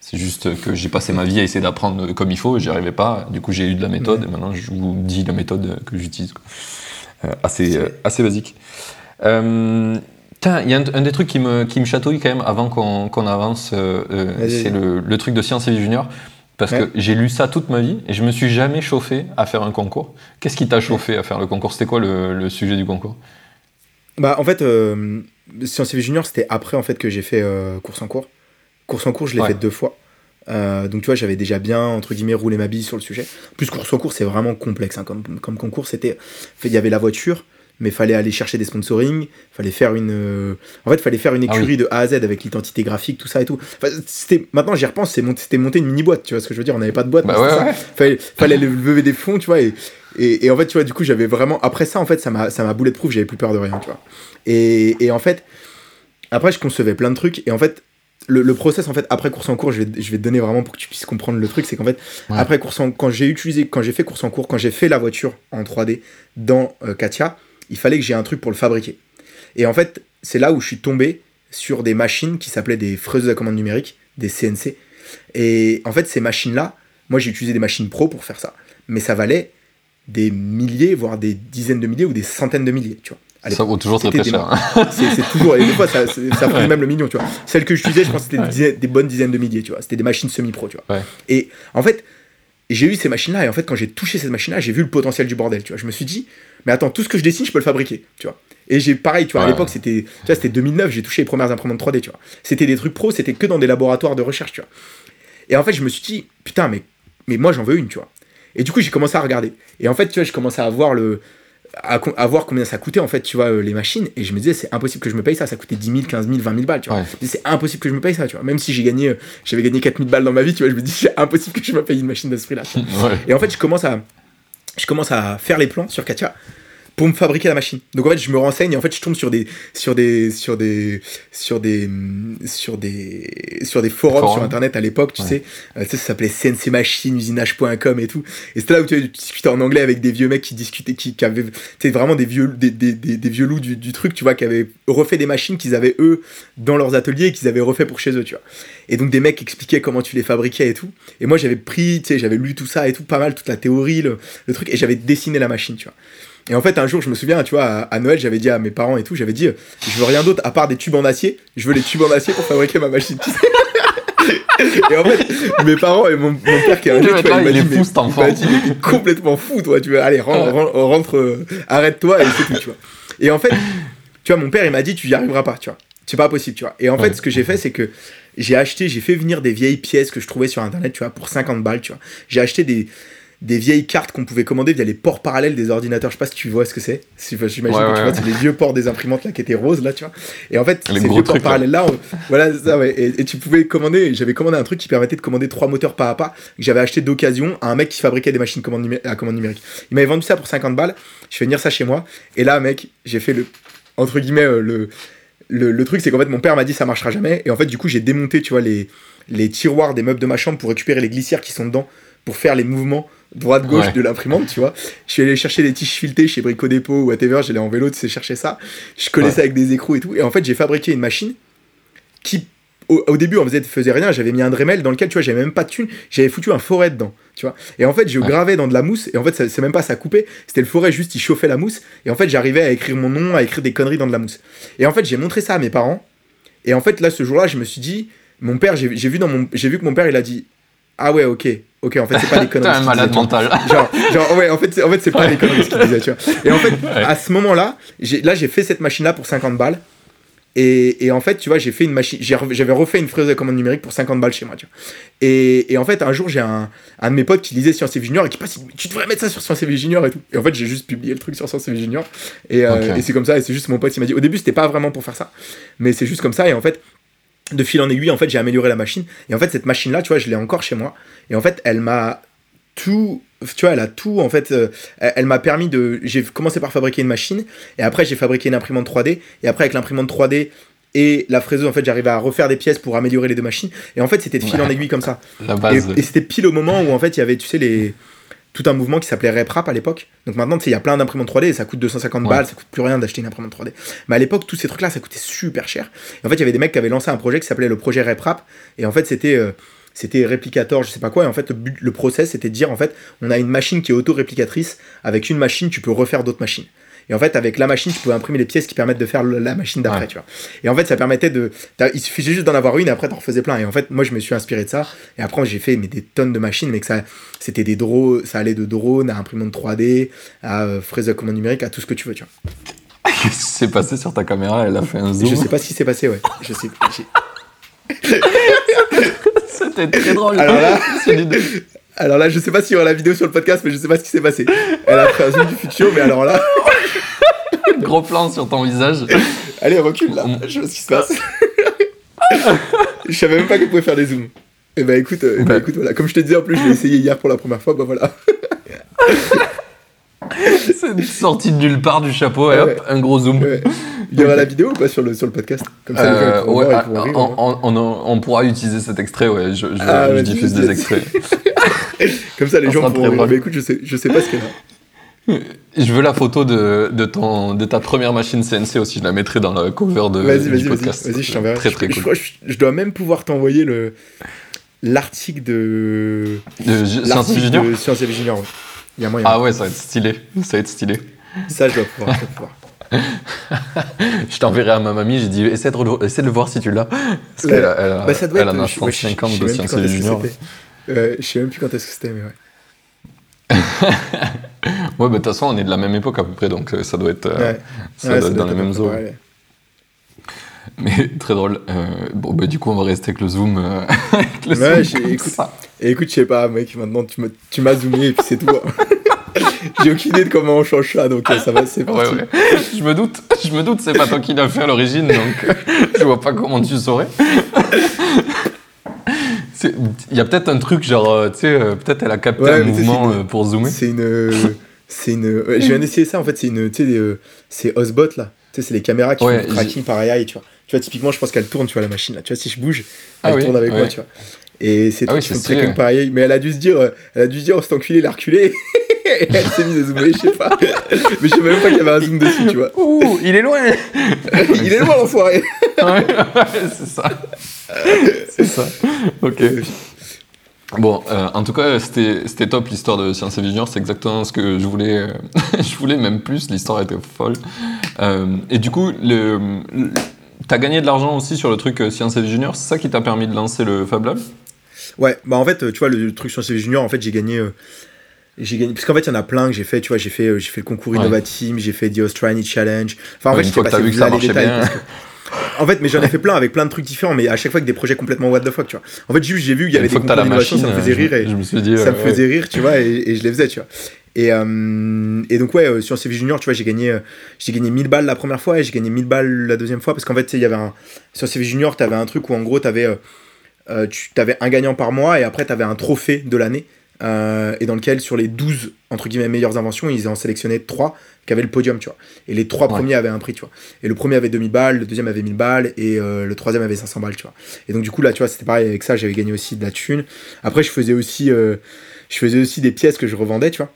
C'est juste que j'ai passé ma vie à essayer d'apprendre comme il faut, j'y arrivais pas. Du coup, j'ai eu de la méthode et maintenant, je vous dis la méthode que j'utilise. Euh, assez, euh, assez basique. Euh, tiens, il y a un, des trucs qui me, qui me chatouille quand même avant qu'on avance, c'est le, le, truc de Science et Junior. Parce que j'ai lu ça toute ma vie et je me suis jamais chauffé à faire un concours. Qu'est-ce qui t'a chauffé à faire le concours? C'était quoi le, sujet du concours? Bah en fait, euh, Sciences Junior, c'était après en fait que j'ai fait euh, course en cours. Course en cours, je l'ai fait deux fois. Euh, donc tu vois, j'avais déjà bien entre guillemets roulé ma bille sur le sujet. Plus course en cours, c'est vraiment complexe hein, comme, comme concours. C'était, il y avait la voiture, mais fallait aller chercher des sponsoring, fallait faire une, euh, en fait, fallait faire une ah écurie de A à Z avec l'identité graphique, tout ça et tout. c'était, maintenant j'y repense, c'était monter une mini boîte, tu vois ce que je veux dire. On n'avait pas de boîte, bah Fallait, fallait lever des fonds, tu vois. Et, et, en fait, tu vois, du coup, j'avais vraiment, après ça, en fait, ça m'a, ça m'a boulé de proof, j'avais plus peur de rien, tu vois. Et, et en fait, après, je concevais plein de trucs, et en fait, le, process en fait après course en cours je vais, je vais te donner vraiment pour que tu puisses comprendre le truc c'est qu'en fait après course en quand j'ai utilisé quand j'ai fait course en cours quand j'ai fait la voiture en 3D dans euh, Katia il fallait que j'ai un truc pour le fabriquer. Et en fait, c'est là où je suis tombé sur des machines qui s'appelaient des fraises à commande numérique, des CNC. Et en fait, ces machines-là, moi j'ai utilisé des machines pro pour faire ça, mais ça valait des milliers, voire des dizaines de milliers ou des centaines de milliers, tu vois. Ça vaut toujours très très cher. C'est toujours, et des fois ça, ça même le million, tu vois. Celles que j'utilisais, je pense que c'était des, bonnes dizaines de milliers, tu vois. C'était des machines semi-pro, tu vois. Et en fait, j'ai eu ces machines-là, et en fait, quand j'ai touché cette machine-là, j'ai vu le potentiel du bordel, tu vois. Je me suis dit, mais attends, tout ce que je dessine, je peux le fabriquer, tu vois. Et j'ai pareil, tu vois, à l'époque, c'était, tu vois, c'était 2009, j'ai touché les premières imprimantes 3D, tu vois. C'était des trucs pro, c'était que dans des laboratoires de recherche, tu vois. Et en fait, je me suis dit, putain, mais, mais moi, j'en veux une, tu vois. Et du coup, j'ai commencé à regarder. Et en fait, tu vois, j'ai commencé à voir le, à, voir combien ça coûtait en fait, tu vois, euh, les machines. Et je me disais, c'est impossible que je me paye ça. Ça coûtait 10 000, 15 000, 20 000 balles, tu vois. C'est impossible que je me paye ça, tu vois. Même si j'ai gagné, euh, j'avais gagné 4 000 balles dans ma vie, tu vois, je me dis, *laughs* c'est impossible que je me paye une machine de ce prix-là. *laughs* Et en fait, je commence à, je commence à faire les plans sur Katia pour me fabriquer la machine. Donc en fait, je me renseigne et en fait, je tombe sur des sur des sur des sur des sur des sur des forums sur internet à l'époque, tu sais, euh, ça, s'appelait CNC Machine, usinage.com et tout. Et c'était là où tu, discutais en anglais avec des vieux mecs qui discutaient qui, qui avaient tu vraiment des vieux des, des, des, vieux loups du, du, truc, tu vois, qui avaient refait des machines qu'ils avaient eux dans leurs ateliers et qu'ils avaient refait pour chez eux, tu vois. Et donc des mecs expliquaient comment tu les fabriquais et tout. Et moi, j'avais pris, tu sais, j'avais lu tout ça et tout, pas mal toute la théorie, le, le truc et j'avais dessiné la machine, tu vois. Et en fait, un jour, je me souviens, tu vois, à, Noël, j'avais dit à mes parents et tout, j'avais dit, je veux rien d'autre à part des tubes en acier. Je veux les tubes en acier pour fabriquer ma machine. *laughs* et en fait, mes parents et mon, père qui est un tu vois, il m'a dit, mais, complètement fou, toi. Tu veux, allez, rentre, euh, arrête-toi et c'est tout, tu vois. Et en fait, tu vois, mon père, il m'a dit, tu y arriveras pas, tu vois. C'est pas possible, tu vois. Et en fait, ce que j'ai fait, c'est que j'ai acheté, j'ai fait venir des vieilles pièces que je trouvais sur internet, tu vois, pour 50 balles, tu vois. J'ai acheté des, des vieilles cartes qu'on pouvait commander via les ports parallèles des ordinateurs. Je sais pas si tu vois ce que c'est. J'imagine que tu vois, c'est les vieux ports des imprimantes là qui étaient roses là, tu vois. Et en fait, ces vieux ports parallèles là, voilà, ça, ouais. Et, tu pouvais commander, j'avais commandé un truc qui permettait de commander trois moteurs pas à pas, que j'avais acheté d'occasion à un mec qui fabriquait des machines à commande numérique. Il m'avait vendu ça pour 50 balles. Je fais venir ça chez moi. Et là, mec, j'ai fait le, entre guillemets, euh, le, le, le truc, c'est qu'en fait, mon père m'a dit ça marchera jamais. Et en fait, du coup, j'ai démonté, tu vois, les, les tiroirs des meubles de ma chambre pour récupérer les glissières qui sont dedans pour faire les mouvements droite-gauche de l'imprimante, tu vois. Je suis allé chercher des tiges filetées chez Brico Dépôt ou whatever, j'allais en vélo, tu sais, chercher ça. Je collais ça avec des écrous et tout. Et en fait, j'ai fabriqué une machine qui, au, début, on faisait, faisait rien. J'avais mis un Dremel dans lequel, tu vois, j'avais même pas de thune. J'avais foutu un forêt dedans, tu vois. Et en fait, je gravais dans de la mousse. Et en fait, c'est même pas ça coupait. C'était le forêt, juste, il chauffait la mousse. Et en fait, j'arrivais à écrire mon nom, à écrire des conneries dans de la mousse. Et en fait, j'ai montré ça à mes parents. Et en fait, là, ce jour-là, je me suis dit, mon père, j'ai vu, dans mon, vu que mon père, il a dit, ah ouais, ok, Ok, en fait, c'est pas des *laughs* conneries. T'es un malade mental. *laughs* Genre, genre, ouais, en fait, en fait c'est pas des conneries ce qu'il disait, tu vois. Et en fait, *laughs* à ce moment-là, là, j'ai fait cette machine-là pour 50 balles. Et, et, en fait, tu vois, j'ai fait une machine, j'avais refait une fraise de commande numérique pour 50 balles chez moi, tu vois. Et, et en fait, un jour, j'ai un, un, de mes potes qui lisait Sciences et Junior et qui passe, tu devrais mettre ça sur Sciences et Junior et tout. Et en fait, j'ai juste publié le truc sur Sciences et Junior. Et, euh, et c'est comme ça, et c'est juste mon pote, il m'a dit, au début, c'était pas vraiment pour faire ça, mais c'est juste comme ça. Et en fait, de fil en aiguille, en fait, j'ai amélioré la machine. Et en fait, cette machine-là, tu vois, je l'ai encore chez moi. Et en fait, elle m'a tout tu vois elle a tout en fait euh, elle, m'a permis de j'ai commencé par fabriquer une machine. Et après j'ai fabriqué une imprimante 3D et après avec l'imprimante 3D et la fraiseuse en fait j'arrivais à refaire des pièces pour améliorer les deux machines. Et en fait c'était de fil en aiguille comme ça. Et, c'était pile au moment où en fait il y avait tu sais les tout un mouvement qui s'appelait RepRap à l'époque. Donc maintenant, tu sais, il y a plein d'imprimantes 3D et ça coûte 250 balles, ça coûte plus rien d'acheter une imprimante 3D. Mais à l'époque, tous ces trucs-là, ça coûtait super cher. Et en fait, il y avait des mecs qui avaient lancé un projet qui s'appelait le projet RepRap. Et en fait, c'était euh, c'était réplicateur, je sais pas quoi, et en fait le, le process c'était de dire en fait on a une machine qui est auto-réplicatrice, avec une machine tu peux refaire d'autres machines. Et en fait, avec la machine, tu pouvais imprimer les pièces qui permettent de faire la machine d'après, tu vois. Et en fait, ça permettait de. Il suffisait juste d'en avoir une et après, t'en refaisais plein. Et en fait, moi, je me suis inspiré de ça. Et après, j'ai fait mais, des tonnes de machines, mais que ça. C'était des drones, ça allait de drones à imprimante 3D, à euh, fraise de commande numérique, à tout ce que tu veux, tu vois. Qu'est-ce qui s'est passé sur ta caméra? Elle a fait un zoom? Je sais pas ce qui s'est passé, ouais. Je sais. *laughs* C'était très drôle. Alors là, alors là, je sais pas s'il y aura la vidéo sur le podcast, mais je sais pas ce qui s'est passé. Elle a fait un zoom du futur, mais alors là. *laughs* Gros plan sur ton visage. Allez, recule là, je vois ce qui se passe. *laughs* je savais même pas qu'elle pouvait faire des zooms. Et eh bah ben, écoute, euh, bah, écoute, voilà. Comme je te disais en plus, je l'ai essayé hier pour la première fois, bah voilà. *laughs* *laughs* C'est sorti de nulle part du chapeau et hop, un gros zoom. Il y aura la vidéo ou pas sur le, sur le podcast Comme ça, euh, ouais, ah, on, pourra utiliser cet extrait, ouais. Je, je, ah, diffuse des extraits. *laughs* Comme ça, les gens pourront. Mais écoute, je sais, je sais pas ce qu'il y a. Je veux la photo de, de, ton, de ta première machine CNC aussi, je la mettrai dans la cover de, vas -y, vas podcast. Vas-y, je t'enverrai. Très très je, cool. Je, dois même pouvoir t'envoyer le l'article de. De Sciences Junior De Sciences Junior, Il y a moyen. Ah ouais, ça va être stylé. Ça va être stylé. Ça, je dois pouvoir. Je dois pouvoir. *laughs* je t'enverrai à ma mamie, j'ai dit essaie de, le, voir si tu l'as. Parce qu'elle a, elle a, bah, ça doit elle être, a 35 ans de sciences junior. Euh, je sais même plus quand est-ce que c'était, mais ouais. *laughs* ouais, bah de toute façon, on est de la même époque à peu près, donc euh, ça doit être, euh, ça, doit être dans les mêmes eaux. *laughs* Mais très drôle. Euh, bon, bah, du coup, on va rester avec le zoom. Euh, avec le ouais, zoom écoute, écoute, je sais pas, mec, maintenant tu m'as zoomé et puis c'est tout. *laughs* Hein. J'ai aucune idée de comment on change ça, donc euh, ça va, c'est parti. Ouais, ouais. Je me doute, je me doute, c'est pas toi qui l'as fait à l'origine, donc euh, je vois pas comment tu saurais. Il y a peut-être un truc genre, euh, tu sais, peut-être elle a capté un mouvement pour zoomer. C'est une, c'est une. je viens d'essayer ça en fait, c'est une, tu sais, c'est Osbot là. Tu sais, c'est les caméras qui font le tracking par AI, tu vois. Tu vois, typiquement, je pense qu'elle tourne, tu vois, la machine là. Tu vois, si je bouge, ah elle tourne avec moi, tu vois. Et c'est ah oui, tracking par AI. Mais elle a dû se dire, elle a dû se dire, oh, cet enculé, il a reculé. *laughs* elle s'est mise à zoomer, je sais pas. Mais je sais même pas qu'il y avait un zoom dessus, tu vois. Ouh, il est loin *laughs* Il est loin, l'enfoiré *laughs* Ouais, c'est ça. C'est ça. Ok. Bon, euh, en tout cas, c'était top l'histoire de Science et Junior, c'est exactement ce que je voulais. Euh, je voulais même plus, l'histoire était folle. Euh, et du coup, le, t'as gagné de l'argent aussi sur le truc Science et Junior, c'est ça qui t'a permis de lancer le Fab Lab? Ouais, bah en fait, tu vois, le truc Science et Junior, en fait, j'ai gagné j'ai gagné parce qu'en fait il y en a plein que j'ai fait tu vois j'ai fait euh, j'ai fait le concours Innovateam j'ai fait The Australian Challenge. Enfin en fait sais pas vu que ça bien. en fait mais j'en ai fait plein avec plein de trucs différents mais à chaque fois avec des projets complètement what the fuck tu vois. En fait juste j'ai vu qu'il y avait des concours d'innovation ça me faisait rire et je me suis dit, ça me faisait rire tu vois et, je les faisais tu vois. Et, euh, et donc ouais euh, sur CV Junior tu vois j'ai gagné j'ai gagné 1000 balles la première fois et j'ai gagné 1000 balles la deuxième fois parce qu'en fait il y avait un sur CV Junior tu avais un truc où en gros tu avais tu avais un gagnant par mois et après tu avais un trophée de l'année euh, et dans lequel sur les 12 entre guillemets meilleures inventions, ils en sélectionnaient 3 qui avaient le podium, tu vois. Et les 3 premiers avaient un prix, tu vois. Et le premier avait 2000 balles, le deuxième avait 1000 balles et euh, le troisième avait 500 balles, tu vois. Et donc du coup là, tu vois, c'était pareil avec ça, j'avais gagné aussi de la thune. Après, je faisais aussi euh, je faisais aussi des pièces que je revendais, tu vois.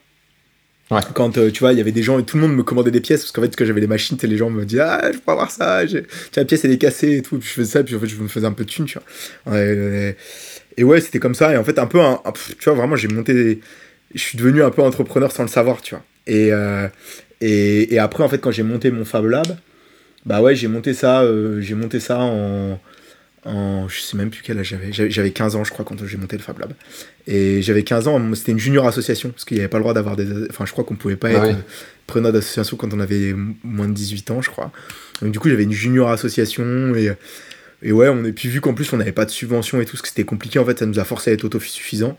Ouais. Quand tu vois, il y avait des gens et tout le monde me commandait des pièces parce qu'en fait, que j'avais des machines, les gens me disaient Ah, je peux avoir ça, tiens, la pièce elle est cassée et tout. Puis je faisais ça, puis en fait, je me faisais un peu de thune, tu vois. et ouais, c'était comme ça. Et en fait, un peu, tu vois, vraiment, j'ai monté je suis devenu un peu entrepreneur sans le savoir, tu vois. Et, euh, et, et, après, en fait, quand j'ai monté mon Fab Lab, bah ouais, j'ai monté ça, euh, j'ai monté ça en, en, je sais même plus quel âge j'avais. J'avais 15 ans, je crois, quand j'ai monté le Fab Lab. Et j'avais 15 ans, c'était une junior association, parce qu'il n'y avait pas le droit d'avoir des. Enfin, je crois qu'on pouvait pas ah être preneur d'association quand on avait moins de 18 ans, je crois. Donc, du coup, j'avais une junior association et. Et ouais, on, et puis vu qu'en plus on n'avait pas de subvention et tout, ce que c'était compliqué, en fait, ça nous a forcé à être autosuffisant.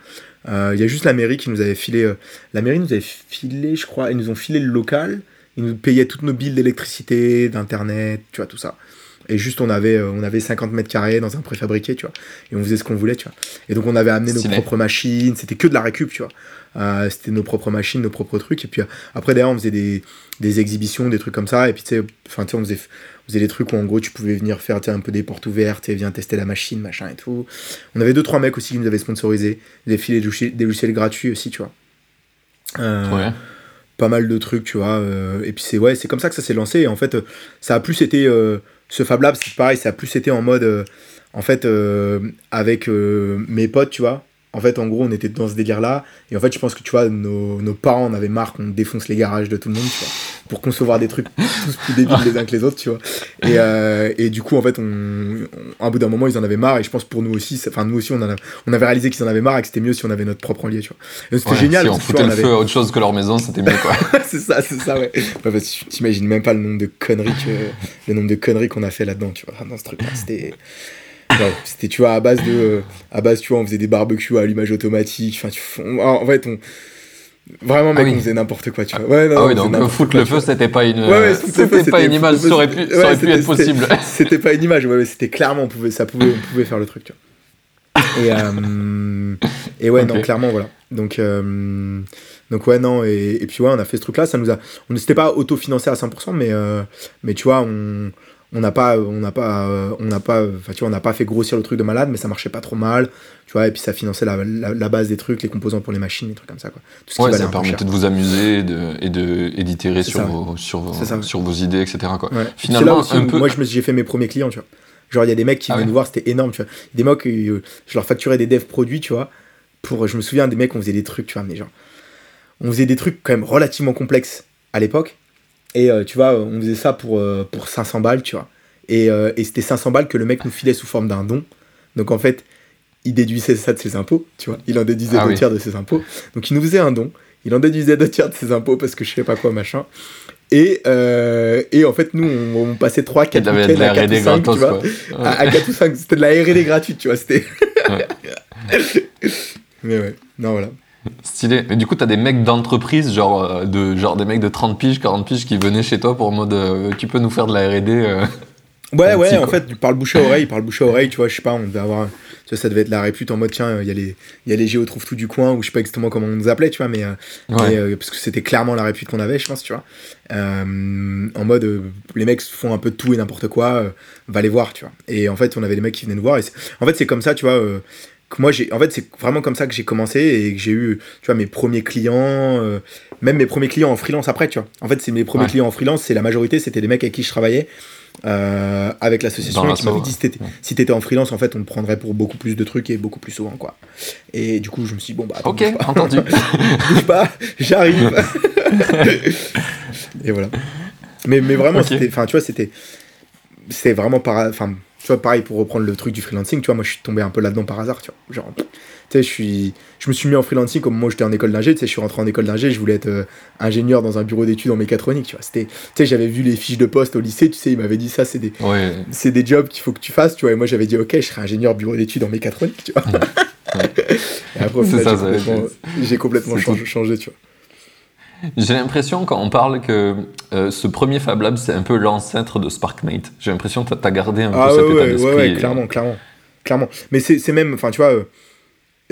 Euh, il y a juste la mairie qui nous avait filé. Euh, la mairie nous avait filé, je crois, ils nous ont filé le local. Ils nous payaient toutes nos billes d'électricité, d'internet, tu vois, tout ça. Et juste, on avait, euh, on avait 50 mètres carrés dans un préfabriqué, tu vois. Et on faisait ce qu'on voulait, tu vois. Et donc, on avait amené nos propres machines. C'était que de la récup, tu vois. c'était nos propres machines, nos propres trucs. Et puis, après, d'ailleurs, on faisait des, des, exhibitions, des trucs comme ça. Et puis, tu sais, on faisait, on faisait des trucs où en gros tu pouvais venir faire un peu des portes ouvertes et viens tester la machine, machin et tout. On avait deux trois mecs aussi qui nous avaient sponsorisé, des filets des logiciels gratuits aussi, tu vois. Euh, pas mal de trucs, tu vois. Euh, et puis c'est ouais, c'est comme ça que ça s'est lancé. Et en fait, ça a plus été euh, ce Fab Lab, c'est pareil, ça a plus été en mode en fait avec mes potes, tu vois. En fait, en gros, on était dans ce délire-là. Et en fait, je pense que, tu vois, nos, nos parents en avaient marre qu'on défonce les garages de tout le monde, tu vois, pour concevoir des trucs tous plus débiles les uns que les autres, tu vois. Et, euh, et du coup, en fait, on, on, à bout d'un moment, ils en avaient marre. Et je pense pour nous aussi, enfin, nous aussi, on, en a, on avait réalisé qu'ils en avaient marre et que c'était mieux si on avait notre propre lieu, tu vois. C'était génial. Si on foutait le feu à autre chose que leur maison, c'était mieux, quoi. *laughs* c'est ça, c'est ça, ouais. Bah, parce que t'imagines même pas le nombre de conneries que, le nombre de conneries qu'on a fait là-dedans, tu vois, dans ce truc-là. C'était c'était, tu vois, à base de. Euh, à base, tu vois, on faisait des barbecues à allumage automatique. Enfin, tu, en fait, on. Vraiment, mec, ah on faisait n'importe quoi, tu vois. Ouais, non, ah oui, donc foutre le feu, c'était pas une, ouais, c'était pas une image, ça aurait pu, ça aurait pu être possible. C'était pas une image, ouais, c'était clairement, on pouvait, ça pouvait, on pouvait faire le truc, tu vois. Et, euh, et ouais, non, clairement, voilà. Donc, euh, donc ouais, non, et, et, puis ouais, on a fait ce truc-là, ça nous a, on ne s'était pas autofinancé à 100%, mais, euh, mais tu vois, on, on n'a pas on n'a pas on n'a pas enfin tu vois on n'a pas fait grossir le truc de malade mais ça marchait pas trop mal tu vois et puis ça finançait la, la, base des trucs les composants pour les machines des trucs comme ça quoi. Tout ce qui ouais, ça permettait de vous amuser de, et de d'itérer sur vos sur vos, sur vos idées etc quoi. Finalement un peu... moi j'ai fait mes premiers clients tu vois. Genre il y a des mecs qui ah venaient nous voir c'était énorme tu vois. Des mecs euh, je leur facturais des devs produits tu vois pour je me souviens des mecs on faisait des trucs tu vois mais genre on faisait des trucs quand même relativement complexes à l'époque et euh, tu vois, on faisait ça pour, euh, pour 500 balles, tu vois. Et, euh, et c'était 500 balles que le mec nous filait sous forme d'un don. Donc en fait, il déduisait ça de ses impôts, tu vois. Il en déduisait ah deux tiers de ses impôts. Donc il nous faisait un don. Il en déduisait deux tiers de ses impôts parce que je sais pas quoi, machin. Et, et en fait, nous, on, passait 3, 4 week-ends à 4 ou 5, tu vois. À, 4 ou 5, c'était de la R&D gratuite, tu vois. C'était... *laughs* Mais ouais, non, voilà. Stylé. Mais du coup, t'as des mecs d'entreprise, genre, euh, de, genre des mecs de 30 piges, 40 piges qui venaient chez toi pour mode euh, tu peux nous faire de la RD euh, Ouais, ouais, en fait, par le bouche à oreille, par le bouche à oreille, tu vois, je sais pas, on devait avoir. Ça, ça devait être la répute en mode tiens, il y a les, y a les Géo trouve tout du coin, ou je sais pas exactement comment on nous appelait, tu vois, mais. parce que c'était clairement la répute qu'on avait, je pense, tu vois. en mode, les mecs font un peu de tout et n'importe quoi, va les voir, tu vois. Et en fait, on avait des mecs qui venaient nous voir, et en fait, c'est comme ça, tu vois moi j'ai en fait c'est vraiment comme ça que j'ai commencé et que j'ai eu tu vois mes premiers clients euh, même mes premiers clients en freelance après tu vois. En fait c'est mes premiers clients en freelance c'est la majorité c'était des mecs avec qui je travaillais euh, avec l'association qui m'avaient dit si t'étais, en freelance en fait on te prendrait pour beaucoup plus de trucs et beaucoup plus souvent quoi. Et du coup je me suis dit bon bah attends, ok entendu. *laughs* Bouge pas j'arrive. *laughs* Et voilà. Mais, mais vraiment c'était enfin tu vois c'était c'était vraiment par enfin tu vois, pareil, pour reprendre le truc du freelancing, tu vois, moi je suis tombé un peu là-dedans par hasard, tu vois. Genre, tu sais, je suis. Je me suis mis en freelancing comme moi j'étais en école d'ingé, tu sais, je suis rentré en école d'ingé, je voulais être euh, ingénieur dans un bureau d'études en mécatronique, tu vois. C'était. Tu sais, j'avais vu les fiches de poste au lycée, tu sais, il m'avait dit ça, c'est des. C'est des jobs qu'il faut que tu fasses, tu vois. Et moi j'avais dit, ok, je serai ingénieur bureau d'études en mécatronique, tu vois. *laughs* et après, j'ai complètement, changé, changé, tu vois. J'ai l'impression quand on parle que euh, ce premier Fab Lab, c'est un peu l'ancêtre de SparkMate. J'ai l'impression que tu as gardé un peu ah cet état d'esprit. Ouais, clairement, clairement, clairement. Mais c'est même, enfin, tu vois, euh,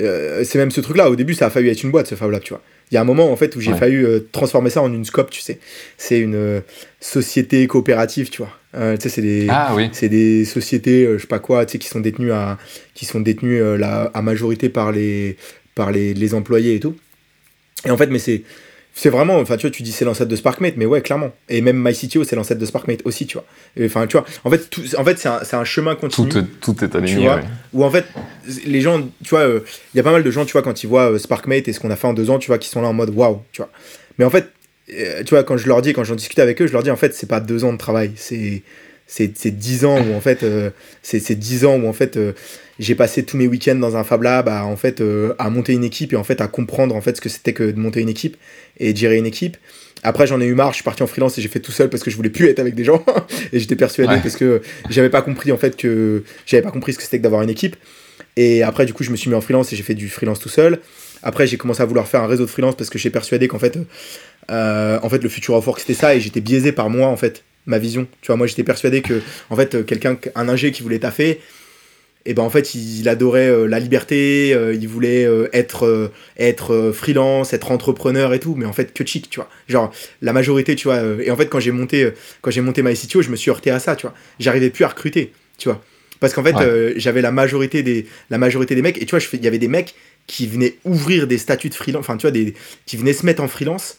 euh, c'est même ce truc-là. Au début, ça a failli être une boîte, ce Fab Lab, tu vois. Il y a un moment, en fait, où j'ai failli transformer ça en une scope, tu sais. C'est une société coopérative, tu vois. tu sais, c'est des, ah, oui. des sociétés, je sais pas quoi, tu sais, qui sont détenues à, qui sont détenues à majorité par les, par les, les employés et tout. Et en fait, mais c'est c'est vraiment, enfin, tu vois, tu dis c'est l'ancêtre de SparkMate, mais ouais, clairement. Et même MyCTO, c'est l'ancêtre de SparkMate aussi, tu vois. Enfin, tu vois, en fait, tout, en fait c'est un, un, chemin continu. Tout, tout est aligné, tu vois, Où en fait, les gens, tu vois, euh, il y a pas mal de gens, tu vois, quand ils voient euh, SparkMate et ce qu'on a fait en deux ans, tu vois, qui sont là en mode waouh, tu vois. Mais en fait, euh, tu vois, quand je leur dis, quand j'en discute avec eux, je leur dis, en fait, c'est pas deux ans de travail, c'est c'est dix ans où en fait, c'est dix ans où en fait j'ai passé tous mes week-ends dans un Fab Lab à, en fait, euh, à monter une équipe et en fait à comprendre en fait ce que c'était que de monter une équipe et de gérer une équipe. Après, j'en ai eu marre, je suis parti en freelance et j'ai fait tout seul parce que je voulais plus être avec des gens *laughs* et j'étais persuadé parce que j'avais pas compris en fait que j'avais pas compris ce que c'était que d'avoir une équipe. Et après, du coup, je me suis mis en freelance et j'ai fait du freelance tout seul. Après, j'ai commencé à vouloir faire un réseau de freelance parce que j'ai persuadé qu'en fait, euh, en fait, le futur of work c'était ça et j'étais biaisé par moi en fait, ma vision. Tu vois, moi j'étais persuadé que en fait, quelqu'un, un ingé qui voulait taffer, et ben en fait il, adorait euh, la liberté, euh, il voulait euh, être être freelance, être entrepreneur et tout, mais en fait que chic, tu vois. Genre la majorité, tu vois. et en fait quand j'ai monté quand j'ai monté MyCTO, je me suis heurté à ça, tu vois. J'arrivais plus à recruter, tu vois. Parce qu'en fait j'avais la majorité des la majorité des mecs et tu vois, il y avait des mecs qui venaient ouvrir des statuts de freelance, enfin tu vois des qui venaient se mettre en freelance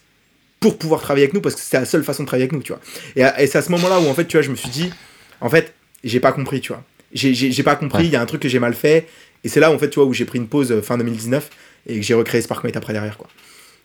pour pouvoir travailler avec nous parce que c'était la seule façon de travailler avec nous, tu vois. Et, et c'est à ce moment-là où en fait, tu vois, je me suis dit en fait, j'ai pas compris, tu vois j'ai pas compris, il y a un truc que j'ai mal fait. Et c'est là, en fait, tu vois, où j'ai pris une pause euh, fin 2019 et que j'ai recréé SparkMate après derrière, quoi.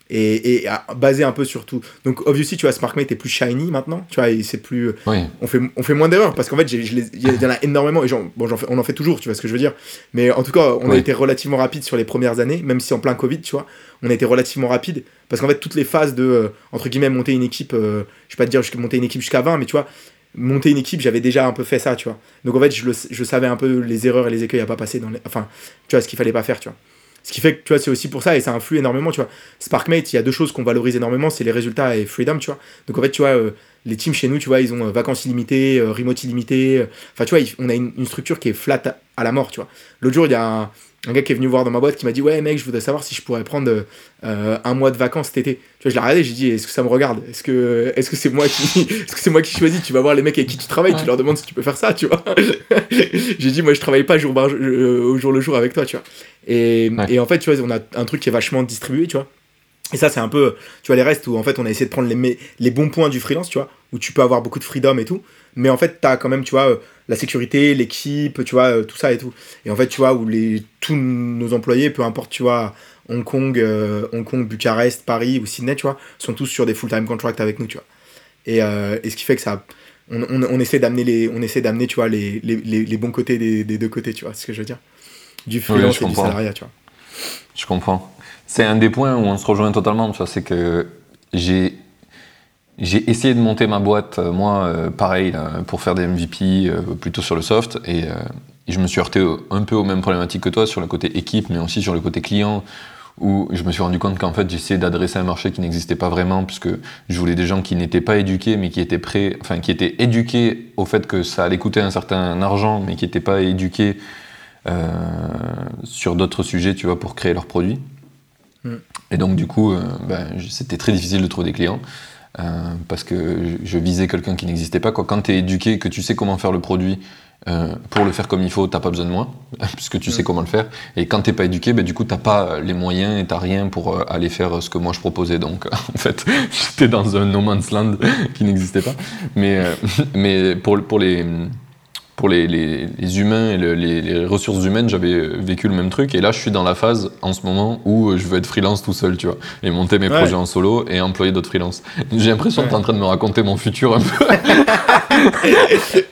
Et, et basé un peu sur tout. Donc, obviously, tu vois, SparkMate est plus shiny maintenant, tu vois, c'est plus. On, fait, on fait moins d'erreurs parce qu'en fait, il y en a énormément, et bon, on en fait toujours, tu vois ce que je veux dire. Mais en tout cas, on a été relativement rapide sur les premières années, même si en plein Covid, tu vois, on a été relativement rapide parce qu'en fait, toutes les phases de, euh, entre guillemets, monter une équipe, euh, je vais pas te dire monter une équipe jusqu'à 20, mais tu vois, monter une équipe, j'avais déjà un peu fait ça, tu vois. Donc en fait, je, je savais un peu les erreurs et les écueils à pas passer dans les. Enfin, tu vois, ce qu'il fallait pas faire, tu vois. Ce qui fait que, tu vois, c'est aussi pour ça et ça influe énormément, tu vois. SparkMate, il y a deux choses qu'on valorise énormément, c'est les résultats et freedom, tu vois. Donc en fait, tu vois, euh, les teams chez nous, tu vois, ils ont euh, vacances illimitées, euh, remote illimité. Enfin, tu vois, on a une, structure qui est flat à, la mort, tu vois. L'autre jour, il y a un, un gars qui est venu voir dans ma boîte qui m'a dit ouais mec je voudrais savoir si je pourrais prendre euh, un mois de vacances cet été. Tu vois je l'ai regardé j'ai dit est-ce que ça me regarde? Est-ce que est-ce que c'est moi qui *laughs* est-ce que c'est moi qui choisis? Tu vas voir les mecs avec qui tu travailles tu leur demandes si tu peux faire ça tu vois. *laughs* J'ai dit moi je travaille pas jour, euh, au jour le jour avec toi tu vois. Et, et en fait tu vois on a un truc qui est vachement distribué tu vois. Et ça, c'est un peu, tu vois, les restes où en fait on a essayé de prendre les, les bons points du freelance, tu vois, où tu peux avoir beaucoup de freedom et tout. Mais en fait, tu as quand même, tu vois, euh, la sécurité, l'équipe, tu vois, euh, tout ça et tout. Et en fait, tu vois, où les, tous nos employés, peu importe, tu vois, Hong Kong, euh, Hong Kong, Bucarest, Paris ou Sydney, tu vois, sont tous sur des full-time contracts avec nous, tu vois. Et, et, ce qui fait que ça. On, on, on essaie d'amener, les, on essaie d'amener tu vois, les, les, les, bons côtés des, des, deux côtés, tu vois, ce que je veux dire. Du freelance et du salariat, tu vois. Je comprends. C'est un des points où on se rejoint totalement, tu vois, c'est que j'ai j'ai essayé de monter ma boîte, euh, moi, euh, pareil, pour faire des MVP, euh, plutôt sur le soft, et, je me suis heurté un peu aux mêmes problématiques que toi sur le côté équipe, mais aussi sur le côté client, où je me suis rendu compte qu'en fait, j'essayais d'adresser un marché qui n'existait pas vraiment, puisque je voulais des gens qui n'étaient pas éduqués, mais qui étaient prêts, enfin, qui étaient éduqués au fait que ça allait coûter un certain argent, mais qui n'étaient pas éduqués sur d'autres sujets, tu vois, pour créer leurs produits. Mm. Et donc, du coup, ben, c'était très difficile de trouver des clients. Euh, parce que je, visais quelqu'un qui n'existait pas. Quoi. Quand tu es éduqué, que tu sais comment faire le produit, euh, pour le faire comme il faut, t'as pas besoin de moi, *laughs* puisque tu sais comment le faire. Et quand t'es pas éduqué, ben, du coup, t'as pas les moyens et t'as rien pour euh, aller faire ce que moi je proposais. Donc, *laughs* en fait, *laughs* j'étais dans un no man's land qui n'existait pas. Mais, mais pour, pour les pour les, les, humains et les, ressources humaines, j'avais vécu le même truc. Et là, je suis dans la phase en ce moment où je veux être freelance tout seul, tu vois, et monter mes projets en solo et employer d'autres freelances. J'ai l'impression que tu es en train de me raconter mon futur un peu. *laughs*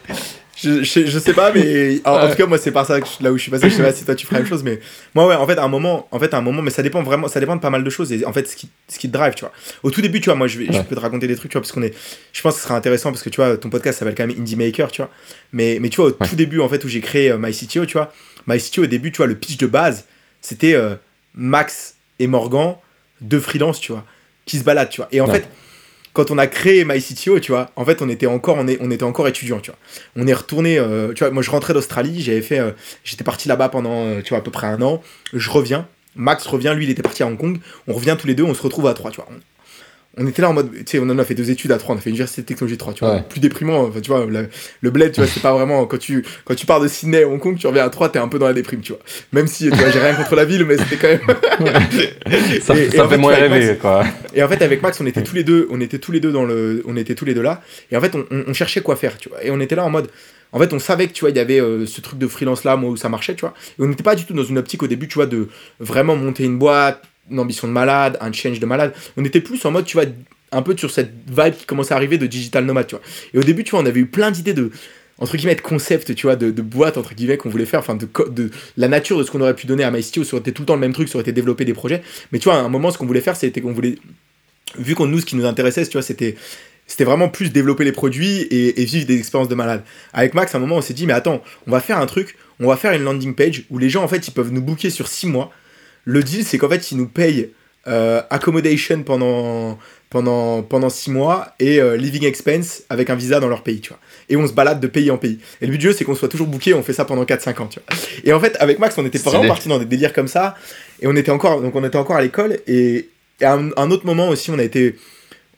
je, je, sais pas, mais *laughs* en, tout cas, moi, c'est par ça que là où je suis passé. Je sais pas si toi tu ferais la même chose, mais moi, ouais, en fait, à un moment, en fait, à un moment, mais ça dépend vraiment, ça dépend de pas mal de choses. Et en fait, ce qui, ce qui te drive, tu vois. Au tout début, tu vois, moi, je, vais, je peux te raconter des trucs, tu vois, parce qu'on est, je pense que ce sera intéressant parce que tu vois, ton podcast s'appelle quand même Indie Maker, tu vois. Mais, mais tu vois, au tout début, en fait, où j'ai créé euh, MyCTO, tu vois, MyCTO, au début, tu vois, le pitch de base, c'était euh, Max et Morgan, deux freelance, tu vois, qui se baladent, tu vois. Et en fait, quand on a créé MyCTO, tu vois, en fait, on était encore, on, était encore étudiant, tu vois. On est retourné, euh, tu vois, moi je rentrais d'Australie, j'avais fait, euh, j'étais parti là-bas pendant, euh, tu vois, à peu près un an. Je reviens, Max revient, lui il était parti à Hong Kong. On revient tous les deux, on se retrouve à trois, tu vois on était là en mode, tu sais, on en a fait deux études à trois, on a fait université de technologie 3, tu vois, plus déprimant, enfin, tu vois, le, bled, tu vois, c'est pas vraiment, quand tu, quand tu pars de Sydney à Hong Kong, tu reviens à 3, t'es un peu dans la déprime, tu vois. Même si, tu vois, j'ai rien contre la ville, mais c'était quand même. *laughs* ça, fait, moins rêver, quoi. Et en fait, avec Max, on était tous les deux, on était tous les deux dans le, on était tous les deux là, et en fait, on, cherchait quoi faire, tu vois, et on était là en mode, en fait, on savait que tu vois, il y avait euh, ce truc de freelance là, moi, où ça marchait, tu vois. Et on n'était pas du tout dans une optique au début, tu vois, de vraiment monter une boîte, une ambition de malade, un change de malade. On était plus en mode, tu vois, un peu sur cette vibe qui commençait à arriver de digital nomade, tu vois. Et au début, tu vois, on avait eu plein d'idées de entre guillemets de concept tu vois de, de boîte entre guillemets qu'on voulait faire enfin de, de la nature de ce qu'on aurait pu donner à MyCTO ça aurait été tout le temps le même truc ça aurait été développer des projets mais tu vois à un moment ce qu'on voulait faire c'était qu'on voulait vu qu'on nous ce qui nous intéressait tu vois c'était c'était vraiment plus développer les produits et, vivre des expériences de malade. Avec Max, à un moment, on s'est dit, mais attends, on va faire un truc, on va faire une landing page où les gens, en fait, ils peuvent nous booker sur 6 mois. Le deal, c'est qu'en fait, ils nous payent euh, accommodation pendant, pendant, pendant six mois et euh, living expense avec un visa dans leur pays, tu vois. Et on se balade de pays en pays. Et le but du jeu, c'est qu'on soit toujours booké, on fait ça pendant 4-5 ans, tu vois. Et en fait, avec Max, on était vraiment parti dans des délires comme ça. Et on était encore, donc on était encore à l'école. Et, à un, autre moment aussi, on a été.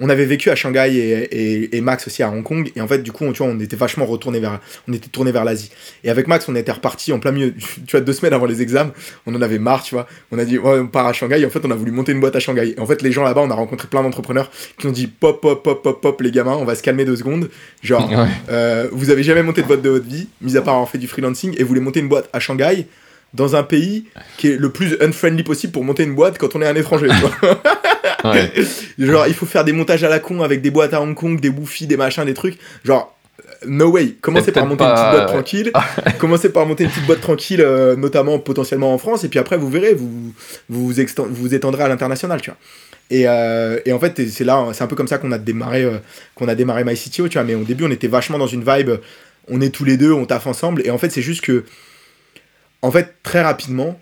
On avait vécu à Shanghai et, et, Max aussi à Hong Kong. Et en fait, du coup, on, tu vois, on était vachement retourné vers, on était tourné vers l'Asie. Et avec Max, on était reparti en plein milieu, *laughs* tu vois, deux semaines avant les examens. On en avait marre, tu vois. On a dit, ouais, on part à Shanghai. Et en fait, on a voulu monter une boîte à Shanghai. Et en fait, les gens là-bas, on a rencontré plein d'entrepreneurs qui ont dit, pop, pop, pop, pop, pop, les gamins, on va se calmer deux secondes. Genre, euh, vous avez jamais monté de boîte de votre vie, mis à part avoir fait du freelancing, et vous voulez monter une boîte à Shanghai dans un pays qui est le plus unfriendly possible pour monter une boîte quand on est un étranger. *laughs* Genre, il faut faire des montages à la con avec des boîtes à Hong Kong, des bouffis, des machins, des trucs. Genre, no way. Commencez par monter une petite boîte tranquille. Commencez par monter une petite boîte tranquille, euh, notamment potentiellement en France, et puis après, vous verrez, vous vous, vous, étendrez à l'international, tu vois. Et, euh, et, en fait, c'est là, c'est un peu comme ça qu'on a démarré, euh, qu'on a démarré MyCTO, tu vois. Mais au début, on était vachement dans une vibe. On est tous les deux, on taffe ensemble. Et en fait, c'est juste que, en fait, très rapidement,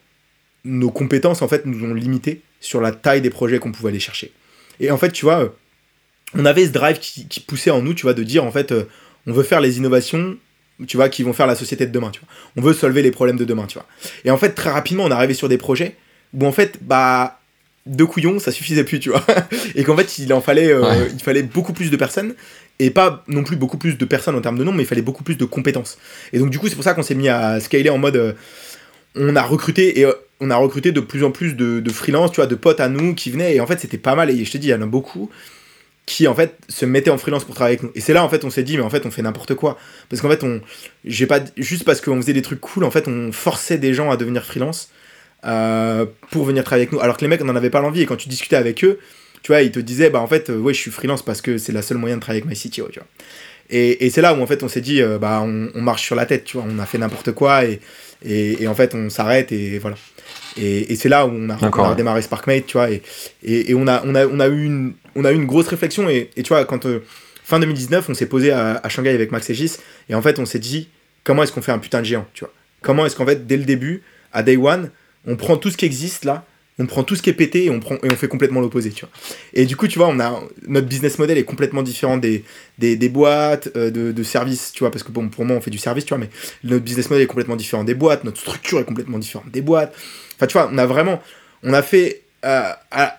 nos compétences, en fait, nous ont limités sur la taille des projets qu'on pouvait aller chercher. Et en fait, tu vois, on avait ce drive qui, poussait en nous, tu vois, de dire, en fait, euh, on veut faire les innovations, tu vois, qui vont faire la société de demain, tu vois. On veut solver les problèmes de demain, tu vois. Et en fait, très rapidement, on arrivé sur des projets où, en fait, bah, deux couillons, ça suffisait plus, tu vois. *laughs* et qu'en fait, il en fallait, euh, il fallait beaucoup plus de personnes et pas non plus beaucoup plus de personnes en termes de nombre, mais il fallait beaucoup plus de compétences. Et donc, du coup, c'est pour ça qu'on s'est mis à scaler en mode. Euh, on a recruté et on a recruté de plus en plus de, de freelance, tu vois, de potes à nous qui venaient. Et en fait, c'était pas mal. Et je te dis, il y en a beaucoup qui, en fait, se mettaient en freelance pour travailler avec nous. Et c'est là, en fait, on s'est dit, mais en fait, on fait n'importe quoi. Parce qu'en fait, on, j'ai pas, juste parce qu'on faisait des trucs cool, en fait, on forçait des gens à devenir freelance euh, pour venir travailler avec nous. Alors que les mecs n'en avaient pas l'envie. Et quand tu discutais avec eux, tu vois, ils te disaient, bah, en fait, ouais, je suis freelance parce que c'est la seule moyen de travailler avec MyCTO, tu. Et, et c'est là où, en fait, on s'est dit, euh, bah, on, on, marche sur la tête, tu vois, on a fait n'importe quoi et, et, et, en fait, on s'arrête et voilà. Et, c'est là où on a, on a démarré SparkMate, tu vois, et, et, on, a, on, a, on, a eu une, on a eu une grosse réflexion, et, tu vois, quand euh, fin 2019, on s'est posé à, Shanghai avec Max et Gis, et en fait, on s'est dit, comment est-ce qu'on fait un putain de géant, tu vois? Comment est-ce qu'en fait, dès le début, à Day One, on prend tout ce qui existe là, on prend tout ce qui est pété et on, prend, et on fait complètement l'opposé, tu vois. Et du coup, tu vois, on a, notre business model est complètement différent des, des, des boîtes, euh, de, de, services, tu vois, parce que bon, pour moi, on fait du service, tu vois, mais notre business model est complètement différent des boîtes, notre structure est complètement différente des boîtes. Enfin, tu vois, on a vraiment, on a fait, euh,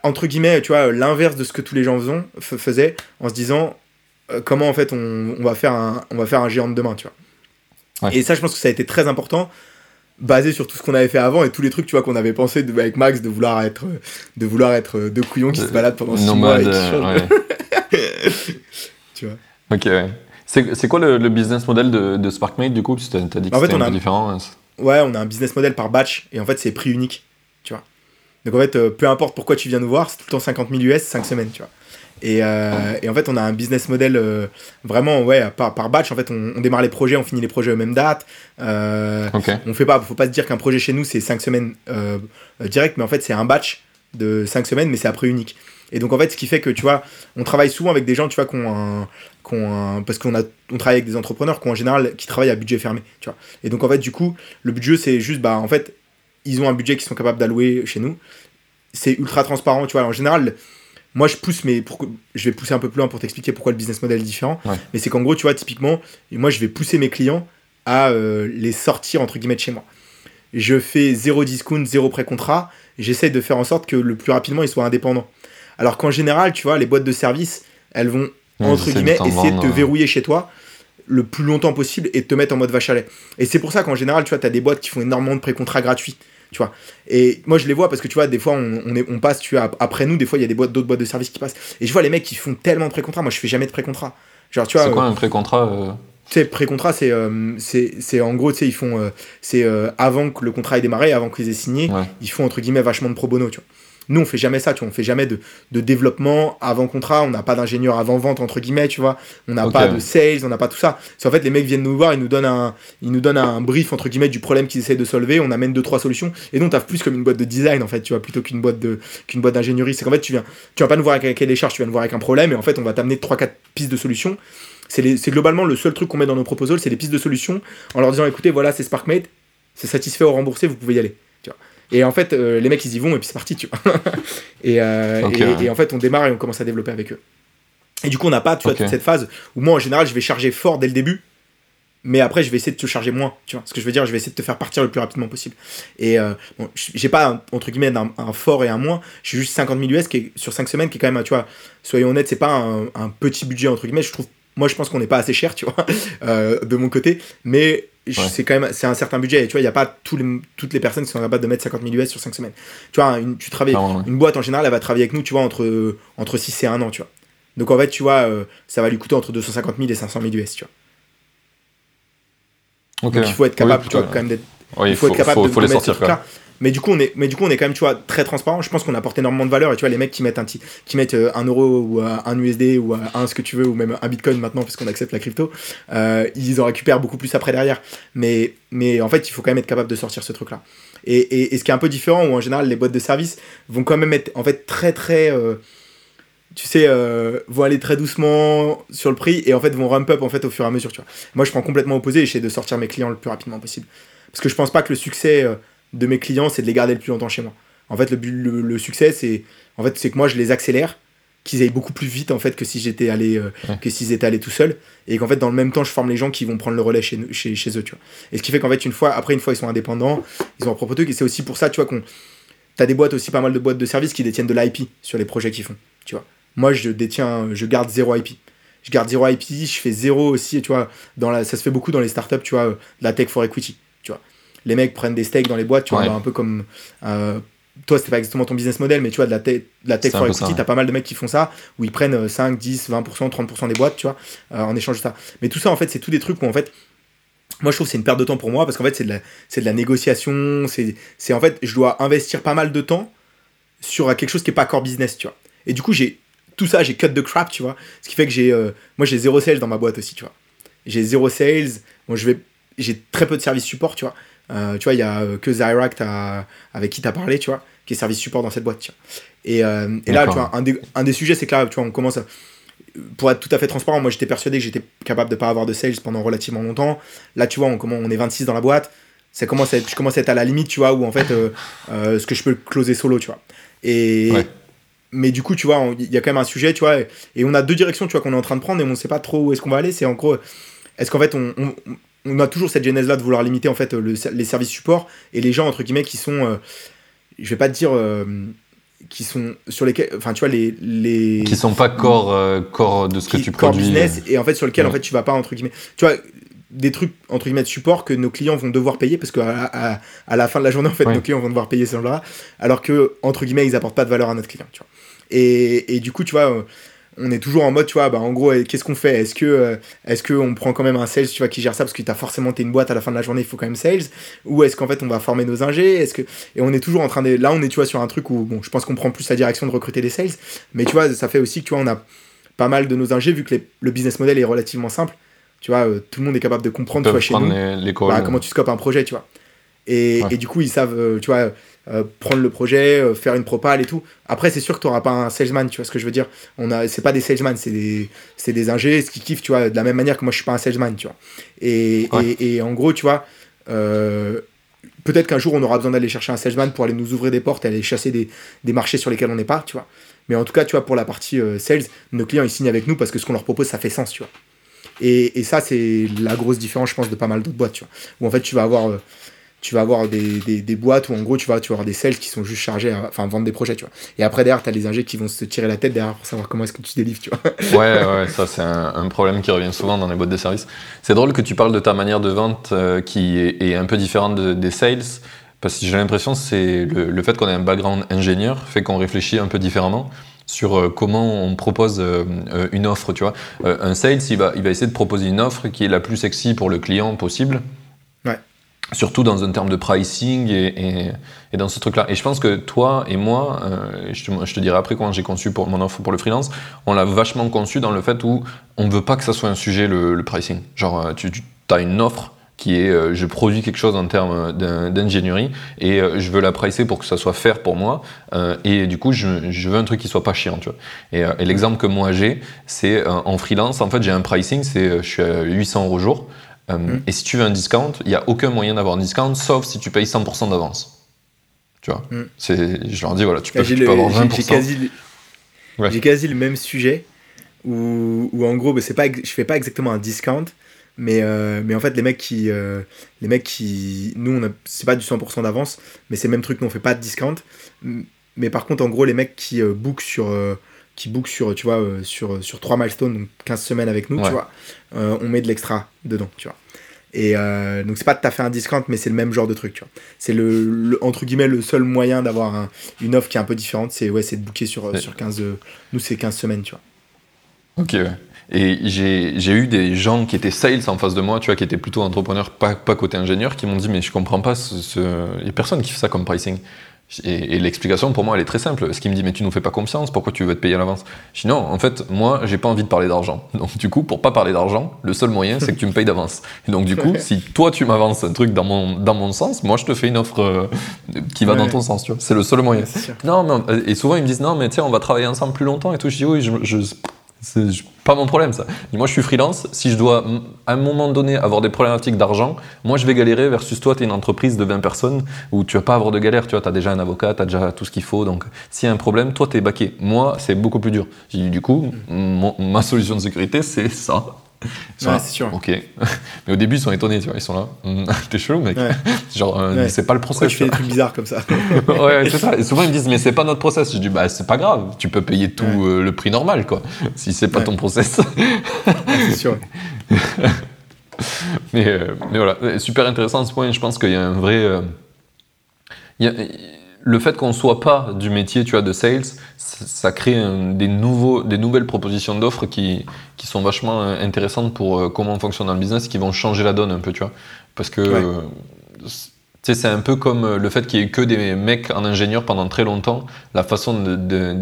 entre guillemets, tu vois, l'inverse de ce que tous les gens faisaient, en se disant, euh, comment en fait on, on, va faire un, on va faire un géant de demain, tu vois. Et ça, je pense que ça a été très important basé sur tout ce qu'on avait fait avant et tous les trucs tu vois qu'on avait pensé de, avec Max de vouloir être de vouloir être deux couillons qui se baladent pendant six mois et *laughs* tu vois. Ok ouais. c'est quoi le, business model de, de SparkMate du coup? Parce que t'as dit que c'était un peu différent hein. ouais on a un business model par batch et en fait c'est prix unique tu vois. Donc en fait euh, peu importe pourquoi tu viens nous voir c'est tout le temps 50 000 US 5 semaines tu vois euh, et, en fait, on a un business model euh, vraiment ouais, par, par batch. En fait, on, démarre les projets, on finit les projets aux mêmes dates. Euh, On fait pas, faut pas se dire qu'un projet chez nous, c'est 5 semaines euh, direct, mais en fait, c'est un batch de 5 semaines, mais c'est après unique. Et donc, en fait, ce qui fait que, tu vois, on travaille souvent avec des gens, tu vois, qui ont un. Qui ont parce qu'on a, on travaille avec des entrepreneurs qui ont en général, qui travaillent à budget fermé, tu vois. Et donc, en fait, du coup, le budget, c'est juste, bah, en fait, ils ont un budget qu'ils sont capables d'allouer chez nous. C'est ultra transparent, tu vois. En général, moi je pousse mais pour, je vais pousser un peu plus loin pour t'expliquer pourquoi le business model est différent. Mais c'est qu'en gros tu vois typiquement moi je vais pousser mes clients à euh, les sortir entre guillemets de chez moi. Je fais zéro discount zéro pré-contrat. J'essaie de faire en sorte que le plus rapidement ils soient indépendants. Alors qu'en général tu vois les boîtes de service elles vont entre guillemets essayer de te verrouiller chez toi le plus longtemps possible et de te mettre en mode vache à lait. Et c'est pour ça qu'en général tu vois tu as des boîtes qui font énormément de pré-contrats gratuits tu vois. Et moi, je les vois parce que tu vois, des fois, on, on, est, on passe, tu vois, après nous, des fois, il y a des boîtes, d'autres boîtes de services qui passent. Et je vois les mecs qui font tellement de pré-contrats. Moi, je fais jamais de pré-contrat. Genre, tu vois. C'est quoi un pré-contrat euh Tu sais, pré-contrat, c'est, euh, c'est, en gros, tu sais, ils font. Euh, c'est avant que le contrat ait démarré, avant qu'ils aient signé, ils font entre guillemets vachement de pro bono, tu vois. Nous, on fait jamais ça, tu vois. On fait jamais de, de développement avant contrat. On n'a pas d'ingénieur avant vente, entre guillemets, tu vois. On n'a pas de sales, on n'a pas tout ça. C'est en fait, les mecs viennent nous voir, ils nous donnent un, ils nous donnent un brief, entre guillemets, du problème qu'ils essaient de solver. On amène deux, trois solutions. Et donc, t'as plus comme une boîte de design, en fait, tu vois, plutôt qu'une boîte de, qu'une boîte d'ingénierie. C'est qu'en fait, tu viens, tu vas pas nous voir avec des charges, tu viens nous voir avec un problème. Et en fait, on va t'amener trois, quatre pistes de solutions. C'est globalement le seul truc qu'on met dans nos proposals, c'est les pistes de solutions en leur disant, écoutez, voilà, c'est SparkMate, c'est satisfait ou remboursé, vous pouvez y aller. Et en fait, euh, les mecs, ils y vont et puis c'est parti, tu vois. *laughs* Euh, et, et, en fait, on démarre et on commence à développer avec eux. Et du coup, on n'a pas, tu vois, toute cette phase où moi, en général, je vais charger fort dès le début. mais après je vais essayer de te charger moins tu vois ce que je veux dire je vais essayer de te faire partir le plus rapidement possible et euh, bon j'ai pas entre guillemets un, fort et un moins j'ai juste 50 000 US qui est, sur 5 semaines qui est quand même tu vois soyons honnêtes c'est pas un, petit budget entre guillemets je trouve moi je pense qu'on n'est pas assez cher tu vois *laughs* euh, de mon côté mais c'est quand même c'est un certain budget. Et tu vois il y a pas toutes les personnes qui sont capables de mettre 50 000 US sur 5 semaines. Tu vois une, tu travailles une boîte en général elle va travailler avec nous tu vois entre entre 6 et 1 an tu vois. Donc en fait tu vois euh, ça va lui coûter entre 250 000 et 500 000 US tu vois. Donc il faut être capable, tu vois, quand même d'être. il faut, être capable de, les sortir, là. Mais du coup, on est, mais du coup, on est quand même, tu vois, très transparent. Je pense qu'on apporte énormément de valeur. Et tu vois, les mecs qui mettent un, qui mettent euh, un euro ou euh, un USD ou euh, un ce que tu veux ou même un Bitcoin maintenant, parce qu'on accepte la crypto, ils en récupèrent beaucoup plus après derrière. Mais, mais en fait, il faut quand même être capable de sortir ce truc-là. Et, et, ce qui est un peu différent, où en général, les boîtes de service vont quand même être, en fait, très, très tu sais, vont aller très doucement sur le prix et en fait vont ramp up en fait au fur et à mesure, tu vois. Moi, je prends complètement opposé et j'essaie de sortir mes clients le plus rapidement possible. Parce que je pense pas que le succès de mes clients, c'est de les garder le plus longtemps chez moi. En fait, le, le, succès, c'est en fait, c'est que moi, je les accélère, qu'ils aillent beaucoup plus vite en fait que si j'étais allé euh, que s'ils étaient allés tout seuls et qu'en fait dans le même temps je forme les gens qui vont prendre le relais chez, chez, chez eux tu vois et ce qui fait qu'en fait une fois après une fois ils sont indépendants ils ont leur propre truc et c'est aussi pour ça tu vois qu'on t'as des boîtes aussi pas mal de boîtes de services qui détiennent de l'IP sur les projets qu'ils font tu vois moi, je détiens, je garde zéro IP. Je garde zéro IP, je fais zéro aussi, tu vois. Dans la, ça se fait beaucoup dans les startups, tu vois, la tech for equity, tu vois. Les mecs prennent des stakes dans les boîtes, tu vois, un peu comme. Euh, toi, c'était pas exactement ton business model, mais tu vois, de la, la tech for equity, t'as pas mal de mecs qui font ça, où ils prennent 5, 10, 20%, 30% des boîtes, tu vois, euh, en échange de ça. Mais tout ça, en fait, c'est tous des trucs où, en fait, moi, je trouve que c'est une perte de temps pour moi, parce qu'en fait, c'est de la, de la négociation, c'est en fait, je dois investir pas mal de temps sur quelque chose qui est pas core business, tu vois. Et du coup, j'ai tout ça, j'ai cut de crap, tu vois. Ce qui fait que j'ai. Euh, moi, j'ai zéro sales dans ma boîte aussi, tu vois. J'ai zéro sales. Bon, je vais. J'ai très peu de service support, tu vois. Euh, tu vois, il y a euh, que Zyract avec qui tu as parlé, tu vois, qui est service support dans cette boîte, tu vois. Et, et là, tu vois, un des, un des sujets, c'est que là, tu vois, on commence à, Pour être tout à fait transparent, moi, j'étais persuadé que j'étais capable de pas avoir de sales pendant relativement longtemps. Là, tu vois, on, on est 26 dans la boîte. Ça commence à être, je commence à être à la limite, tu vois, où en fait, ce que je peux closer solo, tu vois. Et, mais du coup, tu vois, il y a quand même un sujet, tu vois, et, on a deux directions, tu vois, qu'on est en train de prendre et on ne sait pas trop où est-ce qu'on va aller. C'est en gros, est-ce qu'en fait, on, on, a toujours cette genèse-là de vouloir limiter en fait les services support et les gens entre guillemets qui sont, euh, je vais pas te dire, euh, qui sont sur lesquels, enfin, tu vois, les, les qui sont pas corps, euh, corps de ce que tu produis. business et en fait sur lequel en fait tu vas pas entre guillemets, tu vois des trucs entre guillemets de support que nos clients vont devoir payer parce qu'à à, à, la fin de la journée en fait nos clients vont devoir payer ce genre-là alors que entre guillemets ils apportent pas de valeur à notre client tu vois. Et, et, du coup, tu vois, on est toujours en mode, tu vois, bah, en gros, qu'est-ce qu'on fait? Est-ce que euh, est-ce qu'on prend quand même un sales, tu vois, qui gère ça? Parce que tu as forcément t'es une boîte à la fin de la journée, il faut quand même sales. Ou est-ce qu'en fait on va former nos ingés? Est-ce que et on est toujours en train de là, on est tu vois sur un truc où bon, je pense qu'on prend plus la direction de recruter des sales, mais tu vois, ça fait aussi que tu vois, on a pas mal de nos ingés vu que le business model est relativement simple. Tu vois, euh, tout le monde est capable de comprendre, tu vois, chez nous, les, bah, comment tu scopes un projet, tu vois. Et, et, du coup, ils savent, euh, tu vois, euh, prendre le projet, euh, faire une propale et tout. Après, c'est sûr que tu n'auras pas un salesman, tu vois ce que je veux dire. On a, c'est pas des salesman, c'est des, c'est des ingés, ce qui kiffent, tu vois, de la même manière que moi je suis pas un salesman, tu vois. Et, et, et en gros, tu vois, euh, peut-être qu'un jour on aura besoin d'aller chercher un salesman pour aller nous ouvrir des portes, aller chasser des, des marchés sur lesquels on n'est pas, tu vois. Mais en tout cas, tu vois, pour la partie sales, nos clients ils signent avec nous parce que ce qu'on leur propose ça fait sens, tu vois. Et, et ça, c'est la grosse différence, je pense, de pas mal d'autres boîtes, tu vois. Où en fait, tu vas avoir tu vas avoir des, des, boîtes où en gros tu vas, tu vas avoir des sales qui sont juste chargés à enfin, vendre des projets, tu vois. Et après derrière, tu as les ingés qui vont se tirer la tête derrière pour savoir comment est-ce que tu délivres, tu vois. ouais, ouais, ça c'est un, problème qui revient souvent dans les boîtes de services. C'est drôle que tu parles de ta manière de vente euh, qui est, un peu différente de, des sales. Parce que j'ai l'impression c'est le, le, fait qu'on ait un background ingénieur fait qu'on réfléchit un peu différemment sur euh, comment on propose euh, une offre, tu vois. un sales, il va, il va essayer de proposer une offre qui est la plus sexy pour le client possible surtout dans un terme de pricing et, dans ce truc-là. Et je pense que toi et moi, euh, je, te, dirai après comment j'ai conçu pour mon offre pour le freelance, on l'a vachement conçu dans le fait où on ne veut pas que ça soit un sujet le, pricing. Genre, euh, tu, as une offre qui est euh, je produis quelque chose en termes d'ingénierie et je veux la pricer pour que ça soit fair pour moi et du coup je, je, veux un truc qui soit pas chiant tu vois et, et l'exemple que moi j'ai c'est en freelance en fait j'ai un pricing c'est je suis à 800 euros jour euh, mm. Et si tu veux un discount, il n'y a aucun moyen d'avoir un discount, sauf si tu payes 100% d'avance. Tu vois mm. Je leur dis, voilà, tu peux, tu peux avoir 20%. J'ai quasi, quasi, le même sujet, où, où en gros, bah, c'est pas, je fais pas exactement un discount, Mais, euh, mais en fait, les mecs qui. Euh, les mecs qui. Nous, on a, c'est pas du 100% d'avance, mais c'est le même truc, nous, on fait pas de discount. Mais par contre, en gros, les mecs qui euh, book sur. Qui book sur, tu vois, sur, sur 3 milestones, donc 15 semaines avec nous, tu vois, on met de l'extra dedans, tu vois. Et donc, c'est pas à fait un discount, mais c'est le même genre de truc, tu vois. C'est le, entre guillemets, le seul moyen d'avoir une offre qui est un peu différente, c'est ouais, c'est de booker sur, sur 15. nous, c'est 15 semaines, tu vois. Ok, ouais. Et j'ai eu des gens qui étaient sales en face de moi, tu vois, qui étaient plutôt entrepreneurs, pas, pas côté ingénieur, qui m'ont dit Mais je comprends pas, il n'y a personne qui fait ça comme pricing. Et, l'explication pour moi elle est très simple. Ce qui me dit mais tu nous fais pas confiance, pourquoi tu veux te payer à l'avance? Je dis non, en fait moi j'ai pas envie de parler d'argent. *laughs* Donc du coup pour pas parler d'argent, le seul moyen c'est que tu me payes d'avance. Et donc du coup si toi tu m'avances un truc dans mon, dans mon sens, moi je te fais une offre euh, qui va dans ton sens, tu vois. C'est le seul moyen. Non, mais, et souvent ils me disent non mais tiens on va travailler ensemble plus longtemps et tout. Je dis oui je, pas mon problème ça. moi je suis freelance, si je dois à un moment donné avoir des problématiques d'argent, moi je vais galérer versus toi tu es une entreprise de 20 personnes où tu vas pas avoir de galère, tu vois, tu as déjà un avocat, tu as déjà tout ce qu'il faut, donc s'il y a un problème, toi tu es baqué. Moi c'est beaucoup plus dur. Du coup, ma solution de sécurité c'est ça. Ouais, sûr. Ok. *laughs* Mais au début, ils sont étonnés, tu vois. Ils sont là. Hum, *laughs* t'es chelou, mec. *laughs* Genre, euh, c'est pas le process. je fais des trucs bizarres comme ça. ouais, c'est ça. Et souvent, ils me disent, mais c'est pas notre process. Je dis, bah, c'est pas grave. Tu peux payer tout euh, le prix normal, quoi. Si c'est pas ton process. c'est sûr. mais, euh, mais voilà. Super intéressant ce point. Je pense qu'il y a un vrai. Il y a le fait qu'on soit pas du métier, tu vois, de sales, ça, crée des, nouveaux, des nouvelles propositions d'offres qui, qui sont vachement euh, intéressantes pour euh, comment on fonctionne dans le business, qui vont changer la donne un peu, tu vois. Parce que sais, c'est un peu comme le fait qu'il y ait que des mecs en ingénieur pendant très longtemps. La façon de,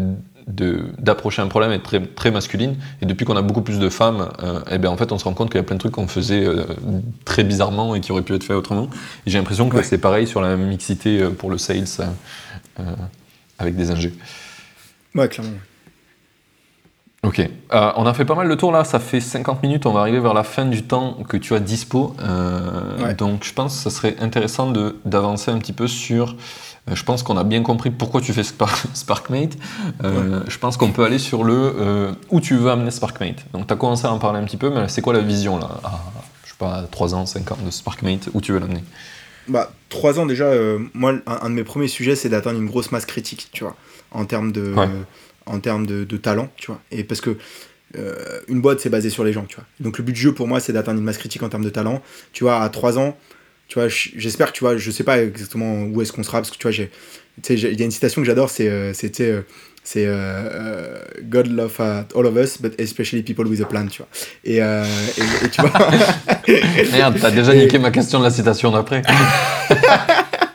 d'approcher un problème est très, très masculine. Et depuis qu'on a beaucoup plus de femmes, euh, eh ben en fait, on se rend compte qu'il y a plein de trucs qu'on faisait très bizarrement et qui auraient pu être faits autrement. Et j'ai l'impression que c'est pareil sur la mixité pour le sales avec des ingés. Ouais, clairement. Ok. Euh, on a fait pas mal de tours là, ça fait 50 minutes, on va arriver vers la fin du temps que tu as dispo. Euh, donc je pense que ça serait intéressant d'avancer un petit peu sur. Euh, je pense qu'on a bien compris pourquoi tu fais *laughs* SparkMate. Je pense qu'on peut aller sur le où tu veux amener SparkMate. Donc tu as commencé à en parler un petit peu, mais c'est quoi la vision là à, Je sais pas, 3 ans, 5 ans de SparkMate, où tu veux l'amener? Bah, 3 ans déjà, moi, un, de mes premiers sujets, c'est d'atteindre une grosse masse critique, tu vois, en termes de, en termes de, talent, tu vois. Et parce que euh, une boîte, c'est basé sur les gens, tu vois. Donc le but du jeu pour moi, c'est d'atteindre une masse critique en termes de talent. Tu vois, à 3 ans, tu vois, j'espère que tu vois, je sais pas exactement où est-ce qu'on sera, parce que tu vois, j'ai, il y a une citation que j'adore, c'est, euh, c'était, euh, c'est God love all of us, but especially people with a plan, tu vois. Et, et, tu vois. *laughs* Merde, t'as déjà niqué ma question de la citation d'après.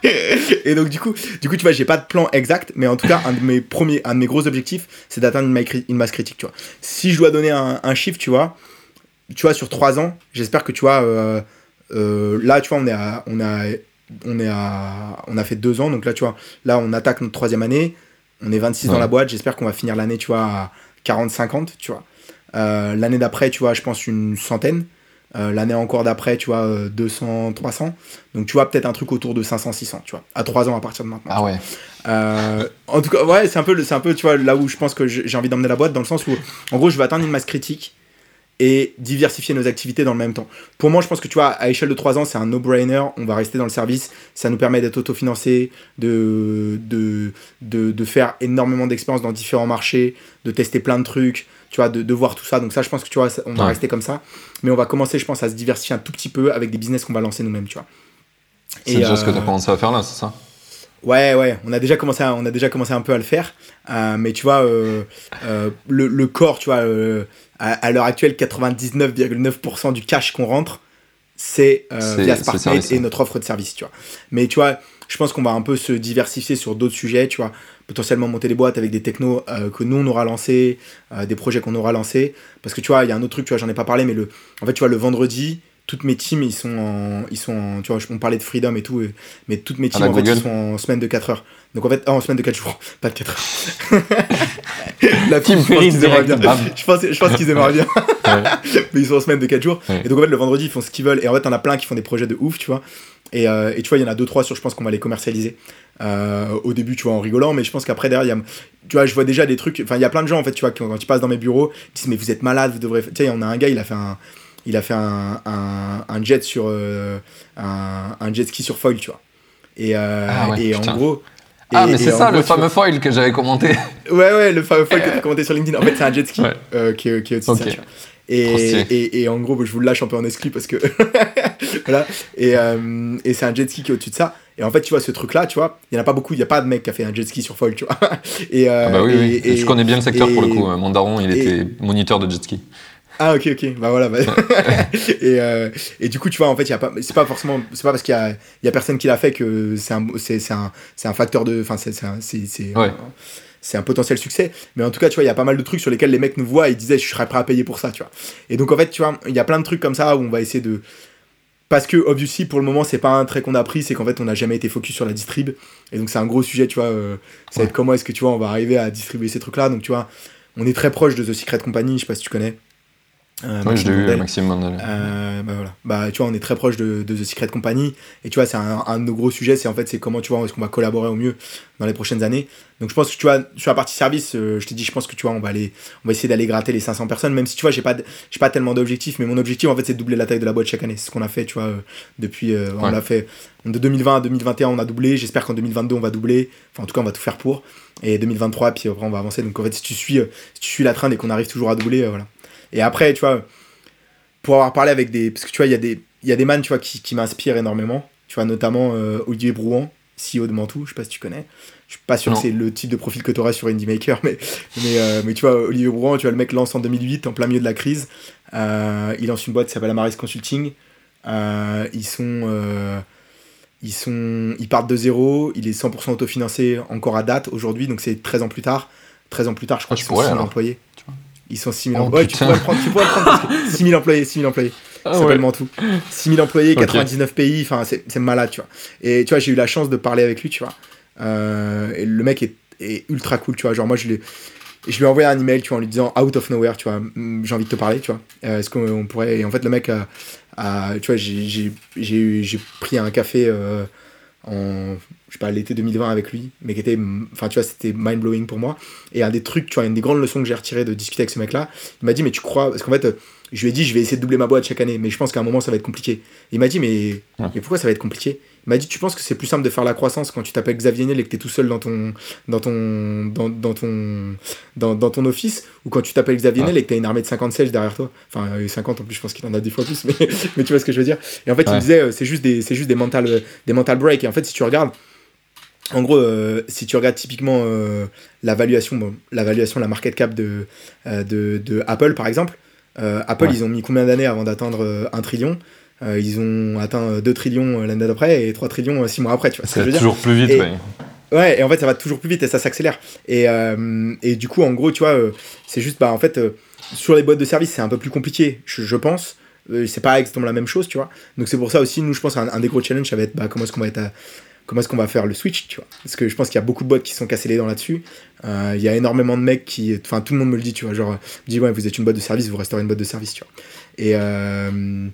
*laughs* et donc du coup, du coup, tu vois, j'ai pas de plan exact, mais en tout cas, un de mes premiers, un de mes gros objectifs, c'est d'atteindre une, masse critique, tu vois. Si je dois donner un, un chiffre, tu vois, tu vois, sur 3 ans, j'espère que tu vois, euh, euh, là, tu vois, on est à, on a, on est à, on a fait 2 ans, donc là, tu vois, là, on attaque notre troisième année, on est 26 dans la boîte, j'espère qu'on va finir l'année, tu vois, à 40-50, tu vois. Euh, l'année d'après, tu vois, je pense une centaine. Euh, l'année encore d'après, tu vois, 200, euh, 300. Donc, tu vois, peut-être un truc autour de 500, 600, tu vois, à 3 ans à partir de maintenant. Ah ouais. Euh, en tout cas, ouais, c'est un, peu, un peu, tu vois, là où je pense que j'ai envie d'emmener la boîte, dans le sens où, en gros, je veux atteindre une masse critique et diversifier nos activités dans le même temps. Pour moi, je pense que tu vois, à échelle de 3 ans, c'est un no-brainer. On va rester dans le service. Ça nous permet d'être autofinancé, de, de, de, de faire énormément d'expériences dans différents marchés, de tester plein de trucs, tu vois, de, de, voir tout ça. Donc ça, je pense que tu vois, on va rester comme ça. Mais on va commencer, je pense, à se diversifier un tout petit peu avec des business qu'on va lancer nous-mêmes, tu vois. C'est déjà ce que tu as euh, commencé à faire là, c'est ça? Ouais, ouais, on a déjà commencé, à, on a déjà commencé un peu à le faire, euh, mais tu vois, euh, le, le, corps, tu vois, à, l'heure actuelle, 99,9% du cash qu'on rentre, c'est via Sparkmate et notre offre de service, tu vois. Mais tu vois, je pense qu'on va un peu se diversifier sur d'autres sujets, tu vois, potentiellement monter des boîtes avec des technos euh, que nous on aura lancés, euh, des projets qu'on aura lancés. Parce que tu vois, il y a un autre truc, tu vois, j'en ai pas parlé, mais le, en fait, tu vois, le vendredi, toutes mes teams, ils sont en, ils sont tu vois, on parlait de freedom et tout, mais toutes mes teams, en fait, ils sont en semaine de 4 heures. Donc en fait, oh, en semaine de 4 jours, *laughs* pas de 4 heures. *laughs* *laughs* La team, je pense qu'ils aimeraient bien. Je pense, je pense qu'ils aimeraient bien. *laughs* mais ils sont en semaine de 4 jours. Et donc en fait, le vendredi, ils font ce qu'ils veulent. Et en fait, on a plein qui font des projets de ouf, tu vois. Et, euh, et, tu vois, il y en a deux trois sur, je pense qu'on va les commercialiser. Euh, au début, tu vois, en rigolant, mais je pense qu'après, derrière, y a, tu vois, je vois déjà des trucs. Enfin, il y a plein de gens, en fait, tu vois, quand, quand tu passes dans mes bureaux, ils disent, mais vous êtes malade, vous devrez. Tu sais, on a un gars, il a fait un. il a fait un, un, jet sur un, jet ski sur foil, tu vois. Et, ah et en gros. Ah, mais c'est ça, le fameux foil que j'avais commenté. Ouais, ouais, le fameux foil que tu as commenté sur LinkedIn. En fait, c'est un jet ski qui, est, qui est au-dessus de ça, et, et, et, en gros, je vous le lâche un peu en exclu parce que. *laughs* voilà. Et, euh, et c'est un jet ski qui est au-dessus de ça. Et en fait, tu vois, ce truc-là, tu vois, il n'y en a pas beaucoup. Il n'y a pas de mec qui a fait un jet ski sur foil, tu vois. *laughs* Et, euh, ah bah oui, oui. je connais bien le secteur pour le coup. Mon daron, il était moniteur de jet ski. Ah ok ok bah voilà bah. *laughs* et, euh, et du coup tu vois en fait il y a pas c'est pas forcément c'est pas parce qu'il y a, y a personne qui l'a fait que c'est un c'est un, un facteur de enfin c'est c'est ouais un potentiel succès. Mais en tout cas, tu vois, il y a pas mal de trucs sur lesquels les mecs nous voient et ils disaient, je serais prêt à payer pour ça, tu vois. Et donc, en fait, tu vois, il y a plein de trucs comme ça où on va essayer de. Parce que, obviously, pour le moment, c'est pas un trait qu'on a pris, c'est qu'en fait, on n'a jamais été focus sur la distrib. Et donc, c'est un gros sujet, tu vois. Euh, ça va être comment est-ce que, tu vois, on va arriver à distribuer ces trucs-là. Donc, tu vois, on est très proche de The Secret Company, je sais pas si tu connais. Euh, oui, je l'ai eu, Maxime Mandel. Euh, bah voilà. Bah, tu vois, on est très proche de, de The Secret Company. Et tu vois, c'est un, un, de nos gros sujets. C'est en fait, c'est comment, tu vois, est-ce qu'on va collaborer au mieux dans les prochaines années. Donc, je pense que, tu vois, sur la partie service, euh, je t'ai dit, je pense que, tu vois, on va, aller, on va essayer d'aller gratter les 500 personnes. Même si, tu vois, j'ai pas, j'ai pas tellement d'objectifs. Mais mon objectif, en fait, c'est de doubler la taille de la boîte chaque année. C'est ce qu'on a fait, tu vois, euh, depuis. Euh, on l'a fait. De 2020 à 2021, on a doublé. J'espère qu'en 2022, on va doubler. Enfin, en tout cas, on va tout faire pour. Et 2023, puis après, on va avancer. Donc, en fait, si tu suis, si tu suis la traîne et qu'on arrive toujours à doubler, voilà. Et après, tu vois pour avoir parlé avec des. Parce que tu vois, il y a des, il y a des man, tu vois, qui, qui m'inspirent énormément. Tu vois, notamment euh, Olivier Brouan, CEO de Mantou, je sais pas si tu connais. Je suis pas sûr que c'est le type de profil que tu auras sur Indie Maker, mais, mais, euh, mais tu vois, Olivier Brouan, tu vois, le mec lance en 2008, en plein milieu de la crise. Euh, il lance une boîte qui s'appelle Amaris Consulting. ils sont. ils, sont, ils partent de zéro, il est 100% autofinancé encore à date aujourd'hui, donc c'est 13 ans plus tard. 13 ans plus tard, je crois ah, qu'ils sont 6 employés. Ils sont 6000 employés. Ouais, tu pourrais le prendre, tu pourrais le prendre parce que *laughs* 6000 employés, 6000 employés. Ah, ça s'appelle Mantou. 6000 employés, 99 pays, enfin, c'est malade, tu vois. Et tu vois, j'ai eu la chance de parler avec lui, tu vois. Euh, et le mec est, est, ultra cool, tu vois. Genre, moi, je, je lui ai envoyé un email, tu vois, en lui disant out of nowhere, tu vois, j'ai envie de te parler, tu vois. Euh, est-ce qu'on pourrait. Et en fait, le mec a. a tu vois, j'ai pris un café. En je sais pas l'été 2020 avec lui mais qui était enfin tu vois c'était mind blowing pour moi. Et un des trucs tu vois une des grandes leçons que j'ai retiré de discuter avec ce mec là il m'a dit mais tu crois parce qu'en fait je lui ai dit je vais essayer de doubler ma boîte chaque année mais je pense qu'à un moment ça va être compliqué. Il m'a dit mais, mais pourquoi ça va être compliqué? M'a dit tu penses que c'est plus simple de faire la croissance quand tu t'appelles Xavier Niel et que tu es tout seul dans ton dans ton dans, dans ton dans, dans, ton office ou quand tu t'appelles Xavier Niel et que tu as une armée de 50 sales derrière toi? Enfin 50 en plus je pense qu'il en a des fois plus mais, *laughs* mais tu vois ce que je veux dire. Et en fait il me disait c'est juste des c'est juste des mental des mental breaks et en fait si tu regardes en gros, euh, si tu regardes typiquement euh, la valuation, la la market cap de, euh, de, Apple par exemple, Apple ils ont mis combien d'années avant d'atteindre un trillion? Ils ont atteint 2 trillions l'année d'après et 3 trillions 6 mois après, tu vois. Ça va toujours plus vite, ouais. Ouais, et en fait ça va toujours plus vite et ça s'accélère. Et, et, du coup, en gros, tu vois, c'est juste, bah en fait, sur les boîtes de service c'est un peu plus compliqué, je, pense c'est pas exactement la même chose, tu vois. Donc c'est pour ça aussi, nous, je pense, un, un des gros challenges, ça va être bah, comment est-ce qu'on va être comment est-ce qu'on va faire le switch, tu vois. Parce que je pense qu'il y a beaucoup de boîtes qui sont cassées les dents là-dessus. Euh, il y a énormément de mecs qui. Enfin, tout le monde me le dit, tu vois. Genre, me dit, ouais, vous êtes une boîte de service, vous resterez une boîte de service, tu vois. Et, euh,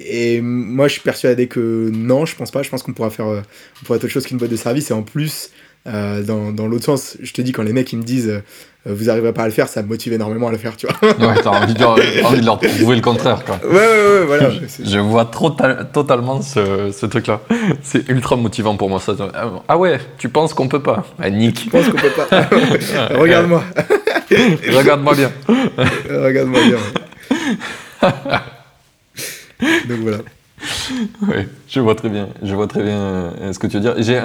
et moi, je suis persuadé que non, je pense pas. Je pense qu'on pourra faire, euh, on pourra être autre chose qu'une boîte de service. Et en plus, euh, dans, dans l'autre sens, je te dis, quand les mecs ils me disent euh, vous arriverez pas à le faire, ça me motive énormément à le faire, tu vois. ouais, t'as envie, de, *laughs* envie de leur prouver le contraire, quoi. Ouais, ouais, ouais, voilà. je, vois trop totalement ce, ce truc-là. C'est ultra motivant pour moi, ça. Ah ouais, tu penses qu'on peut pas? Ah, Nick. Tu penses qu'on peut pas? *laughs* Regarde-moi. Regarde-moi bien. Regarde-moi bien. *laughs* Donc voilà. oui, je vois très bien. Je vois très bien euh, ce que tu veux dire. J'ai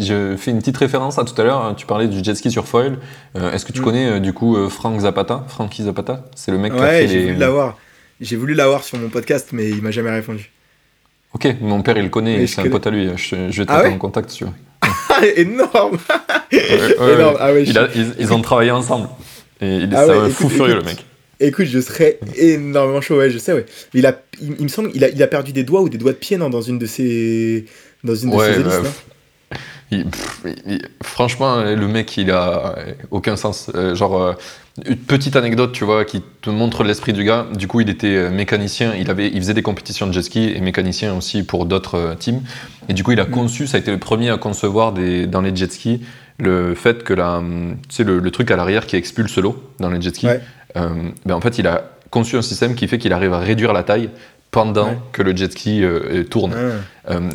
je fais une petite référence à tout à l'heure. Tu parlais du jet ski sur foil. Euh, est-ce que tu mm. connais euh, du coup Frank Zapata, Frankie Zapata? C'est le mec qui a fait j'ai voulu l'avoir. J'ai voulu l'avoir sur mon podcast, mais il m'a jamais répondu. Ok, mon père il le connaît. C'est un pote à lui. Je, vais te ah mettre en contact veux. Énorme. Énorme. Ils, ont travaillé ensemble. Et il est ah fou furieux le mec. Écoute, je serais énormément chaud, ouais, je sais, ouais. il, a, il, me semble qu'il a, il a perdu des doigts ou des doigts de pied, non, dans une de ses, dans une de ses hélices, franchement, le mec, il a aucun sens. Euh, genre, euh, une petite anecdote, tu vois, qui te montre l'esprit du gars. Du coup, il était euh, mécanicien, il, avait, il faisait des compétitions de jet ski et mécanicien aussi pour d'autres teams. Et du coup, il a mm. conçu, ça a été le premier à concevoir des, dans les jet skis, le fait que la, le, le truc à l'arrière qui expulse l'eau dans les jet skis. Ben en fait, il a conçu un système qui fait qu'il arrive à réduire la taille pendant que le jet ski tourne.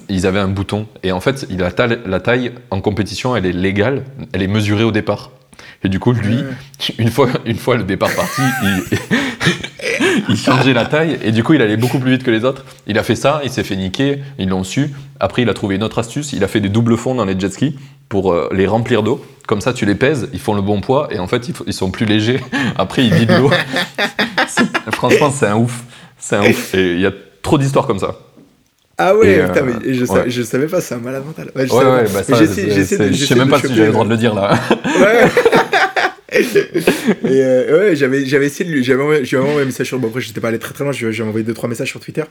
ils avaient un bouton. Et en fait, il a la taille en compétition, elle est légale, elle est mesurée au départ. Et du coup, lui, *laughs* une, fois, une fois le départ parti, il, *laughs* il, changeait la taille et du coup, il allait beaucoup plus vite que les autres. Il a fait ça, il s'est fait niquer, ils l'ont su. Après, il a trouvé une autre astuce, il a fait des doubles fonds dans les jet skis pour euh, les remplir d'eau. Comme ça, tu les pèses, ils font le bon poids et en fait, ils, sont plus légers. *laughs* Après, ils vident l'eau. *laughs* Franchement, c'est un ouf. C'est un ouf. Et il y a trop d'histoires comme ça. Ah ouais, putain, euh, mais je, savais, je savais pas, c'est un malade mental. Ouais, je ouais, ouais, bah ça, je sais même pas si j'avais le droit de le dire là. Ouais. *laughs* euh, ouais, j'avais, j'avais essayé de. J'avais envoyé, envoyé un message sur. Bon, après, j'étais pas allé très très loin, j'ai envoyé 2-3 messages sur Twitter.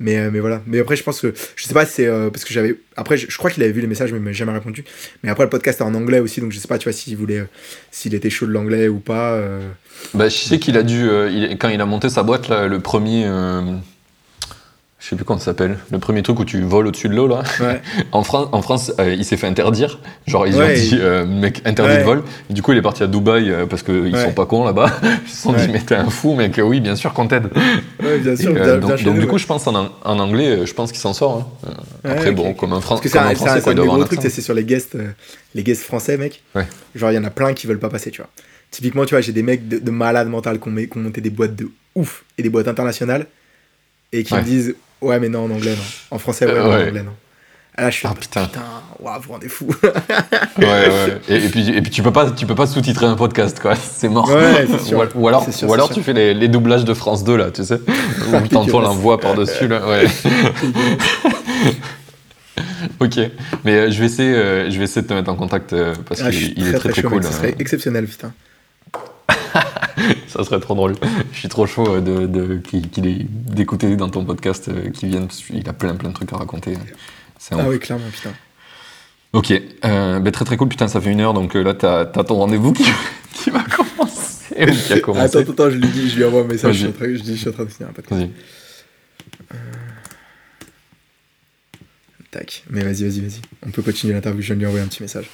Mais, euh, mais voilà. Mais après, je pense que. Je sais pas, c'est. Euh, parce que j'avais. Après, je, crois qu'il avait vu les messages, mais il m'a jamais répondu. Mais après, le podcast est en anglais aussi, donc je sais pas, tu vois, s'il voulait. s'il était chaud de l'anglais ou pas. Bah, je sais qu'il a dû. quand il a monté sa boîte, là, le premier je sais plus comment ça s'appelle, le premier truc où tu voles au-dessus de l'eau là. *laughs* en France, en France euh, il s'est fait interdire. Genre ils ont dit euh, mec interdit de vol. du coup il est parti à Dubaï euh, parce qu'ils sont pas cons là-bas. *laughs* Ils se sont dit mais t'es un fou mec, oui bien sûr qu'on t'aide. bien sûr. donc, du coup je pense en, en anglais, je pense qu'il s'en sort. Hein. Après bon comme un, Fran que comme un français un truc c'est sur les guests, les guests français mec. Genre il y en a plein qui veulent pas passer tu vois. Typiquement tu vois j'ai des mecs de, malades mentales qui ont monté des boîtes de ouf et des boîtes internationales et qui me disent Ouais, mais non, en anglais, non. En français, ouais, en anglais, non. Ah, là, je suis ah, putain, putain waouh, vous rendez fou. ouais, ouais. Et, et, puis, et puis tu peux pas, tu peux pas sous-titrer un podcast, quoi. *laughs* C'est mort. Ouais, sûr. Ou, alors, ou alors tu fais les, les, doublages de France 2, là, tu sais. *laughs* Où t'entends la voix par-dessus, là. Ouais. *laughs* ok, mais euh, je, vais essayer, euh, je vais essayer de te mettre en contact euh, parce ah, qu'il est très très, cool. Ce serait exceptionnel, putain. *laughs* ça serait trop drôle. Je suis trop chaud de, de, qu'il d'écouter dans ton podcast euh, qui vienne. Il a plein plein de trucs à raconter. Ah oui, clairement, putain. Ok, euh, ben très très cool. Putain, ça fait une heure, donc euh, là, t'as as ton rendez-vous qui, *laughs* qui, va commencer. qui a *laughs* commencé. Attends, attends, je lui dis, je lui envoie un message. Je, suis en train, je dis, je suis en train de finir un podcast. Vas-y. Tac. Mais vas-y, vas-y, vas-y. On peut continuer l'interview. Je viens de lui envoyer un petit message.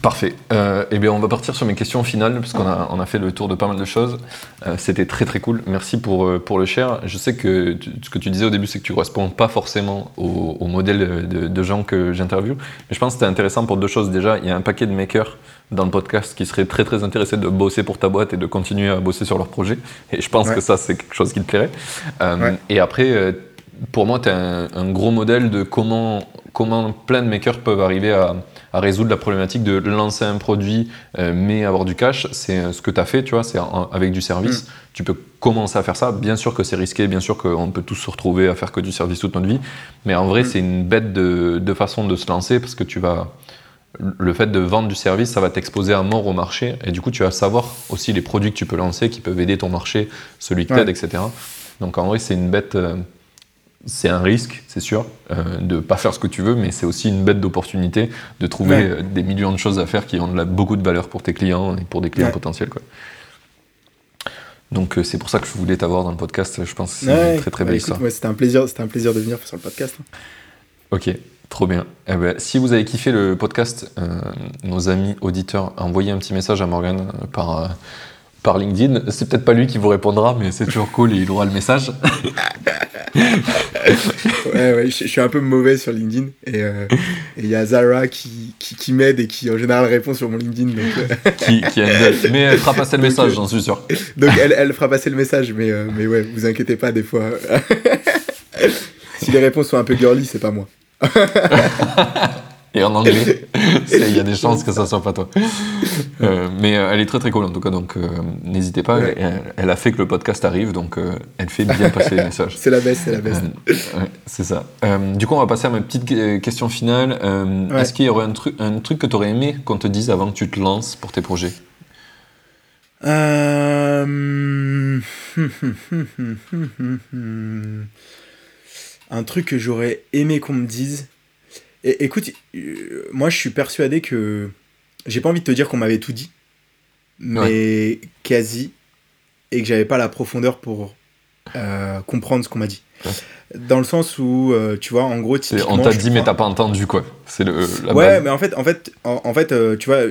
Parfait. Euh, eh bien, on va partir sur mes questions finales, puisqu'on a, on a fait le tour de pas mal de choses. Euh, c'était très très cool. Merci pour, euh, pour le share. Je sais que ce que tu disais au début, c'est que tu ne corresponds pas forcément au, modèle de, gens que j'interviewe. Mais je pense que c'était intéressant pour deux choses. Déjà, il y a un paquet de makers dans le podcast qui seraient très très intéressés de bosser pour ta boîte et de continuer à bosser sur leur projet. Et je pense que ça, c'est quelque chose qui te plairait. Et après, pour moi, tu es un, un, gros modèle de comment, comment plein de makers peuvent arriver à à résoudre la problématique de lancer un produit euh, mais avoir du cash. C'est euh, ce que tu as fait, tu vois, c'est avec du service. Mm. Tu peux commencer à faire ça. Bien sûr que c'est risqué, bien sûr qu'on peut tous se retrouver à faire que du service toute notre vie. Mais en vrai, mm. c'est une bête de, de, façon de se lancer parce que tu vas. Le fait de vendre du service, ça va t'exposer à mort au marché. Et du coup, tu vas savoir aussi les produits que tu peux lancer qui peuvent aider ton marché, celui qui t'aide, etc. Donc en vrai, c'est une bête. Euh, c'est un risque, c'est sûr, euh, de ne pas faire ce que tu veux, mais c'est aussi une bête d'opportunité de trouver euh, des millions de choses à faire qui ont beaucoup de valeur pour tes clients et pour des clients potentiels. Quoi. Donc euh, c'est pour ça que je voulais t'avoir dans le podcast. Je pense que c'est une très très belle histoire. c'était un plaisir, c'était un plaisir de venir sur le podcast. Hein. Ok, trop bien. Eh ben, si vous avez kiffé le podcast, nos amis auditeurs, envoyez un petit message à Morgan par par LinkedIn. C'est peut-être pas lui qui vous répondra, mais c'est toujours cool et il aura le message. *laughs* ouais, ouais, je, suis un peu mauvais sur LinkedIn. Et euh, il y a Zara qui, qui, m'aide et qui en général répond sur mon LinkedIn. Euh. qui, qui *laughs* mais elle fera passer le message, j'en suis sûr. Donc elle, elle fera passer le message, mais, euh, mais ouais, vous inquiétez pas, des fois. *laughs* si les réponses sont un peu girly, c'est pas moi. *laughs* et en anglais. *laughs* Il y a des chances que ça soit pas toi. Euh, mais euh, elle est très très cool en tout cas, donc euh, n'hésitez pas. Elle, a fait que le podcast arrive, donc elle fait bien passer les messages. *laughs* C'est la best, c'est la best. c'est ça. du coup, on va passer à ma petite question finale. Est-ce qu'il y aurait un, un truc que tu aurais aimé qu'on te dise avant que tu te lances pour tes projets? Un truc que j'aurais aimé qu'on me dise. Et, écoute, euh, moi je suis persuadé que. J'ai pas envie de te dire qu'on m'avait tout dit, mais quasi, et que j'avais pas la profondeur pour euh, comprendre ce qu'on m'a dit. Dans le sens où, euh, tu vois, en gros, On t'a dit, mais t'as pas entendu, quoi. C'est le. ouais, mais en fait, en fait, en, fait tu vois,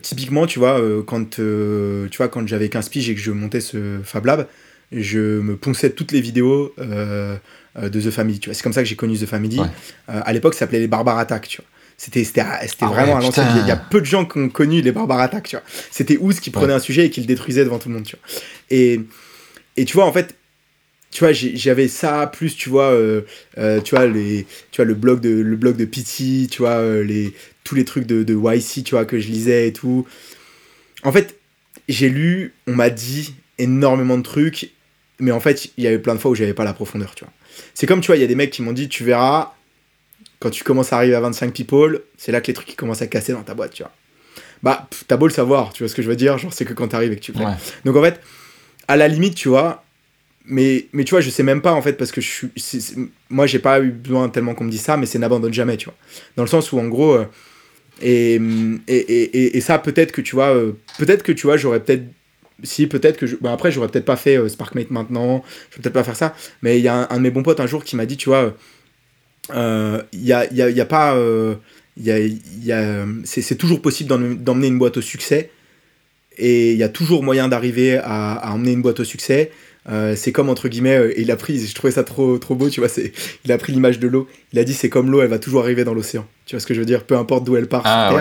typiquement, tu vois, quand, tu vois, quand j'avais 15 piges et que je montais ce Fab Lab, je me ponçais toutes les vidéos de The Family, tu vois. C'est comme ça que j'ai connu The Family. à l'époque, ça s'appelait les Barbar Attack, tu vois. C'était ah vraiment à l'ancienne. Il y a peu de gens qui ont connu les Barbar Attack, tu vois. C'était Ouz qui prenait un sujet et qui le détruisait devant tout le monde, tu vois. Et, et tu vois, en fait, tu vois, j'avais ça, plus, tu vois, euh, euh, tu vois, les, tu vois, le blog de, le blog de Pity, tu vois, euh, les, tous les trucs de, de YC, tu vois, que je lisais et tout. En fait, j'ai lu, on m'a dit énormément de trucs, mais en fait, il y avait plein de fois où j'avais pas la profondeur, tu vois. C'est comme, tu vois, il y a des mecs qui m'ont dit, tu verras, quand tu commences à arriver à 25 people, c'est là que les trucs qui commencent à casser dans ta boîte, tu vois. Bah, t'as beau le savoir, tu vois ce que je veux dire, genre, c'est que quand t'arrives et que tu fais. Donc en fait, à la limite, tu vois, mais, mais tu vois, je sais même pas en fait, parce que je suis. moi, j'ai pas eu besoin tellement qu'on me dise ça, mais c'est n'abandonne jamais, tu vois. Dans le sens où, en gros. Euh, et, et, et, et, ça, peut-être que tu vois. Euh, peut-être que tu vois, j'aurais peut-être. Si, peut-être que. Je, bah, après, j'aurais peut-être pas fait euh, SparkMate maintenant, je vais peut-être pas faire ça, mais il y a un, de mes bons potes un jour qui m'a dit, tu vois, il y a, y, a, y a pas. y a, c'est toujours possible d'emmener une boîte au succès et il y a toujours moyen d'arriver à, emmener une boîte au succès. Euh, c'est comme entre guillemets, euh, il a pris, je trouvais ça trop, trop beau, tu vois, c'est, il a pris l'image de l'eau. Il a dit c'est comme l'eau, elle va toujours arriver dans l'océan. Tu vois ce que je veux dire? Peu importe d'où elle part, ah,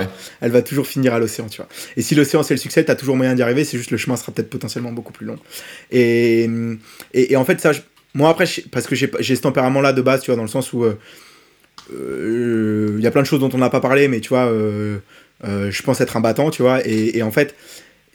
elle va toujours finir à l'océan, tu vois. Et si l'océan c'est le succès, t'as toujours moyen d'y arriver, c'est juste le chemin sera peut-être potentiellement beaucoup plus long. Et, et, en fait, ça, moi après, parce que j'ai, j'ai ce tempérament-là de base, tu vois, dans le sens où euh, il y a plein de choses dont on n'a pas parlé, mais tu vois, je pense être un battant, tu vois, et, et en fait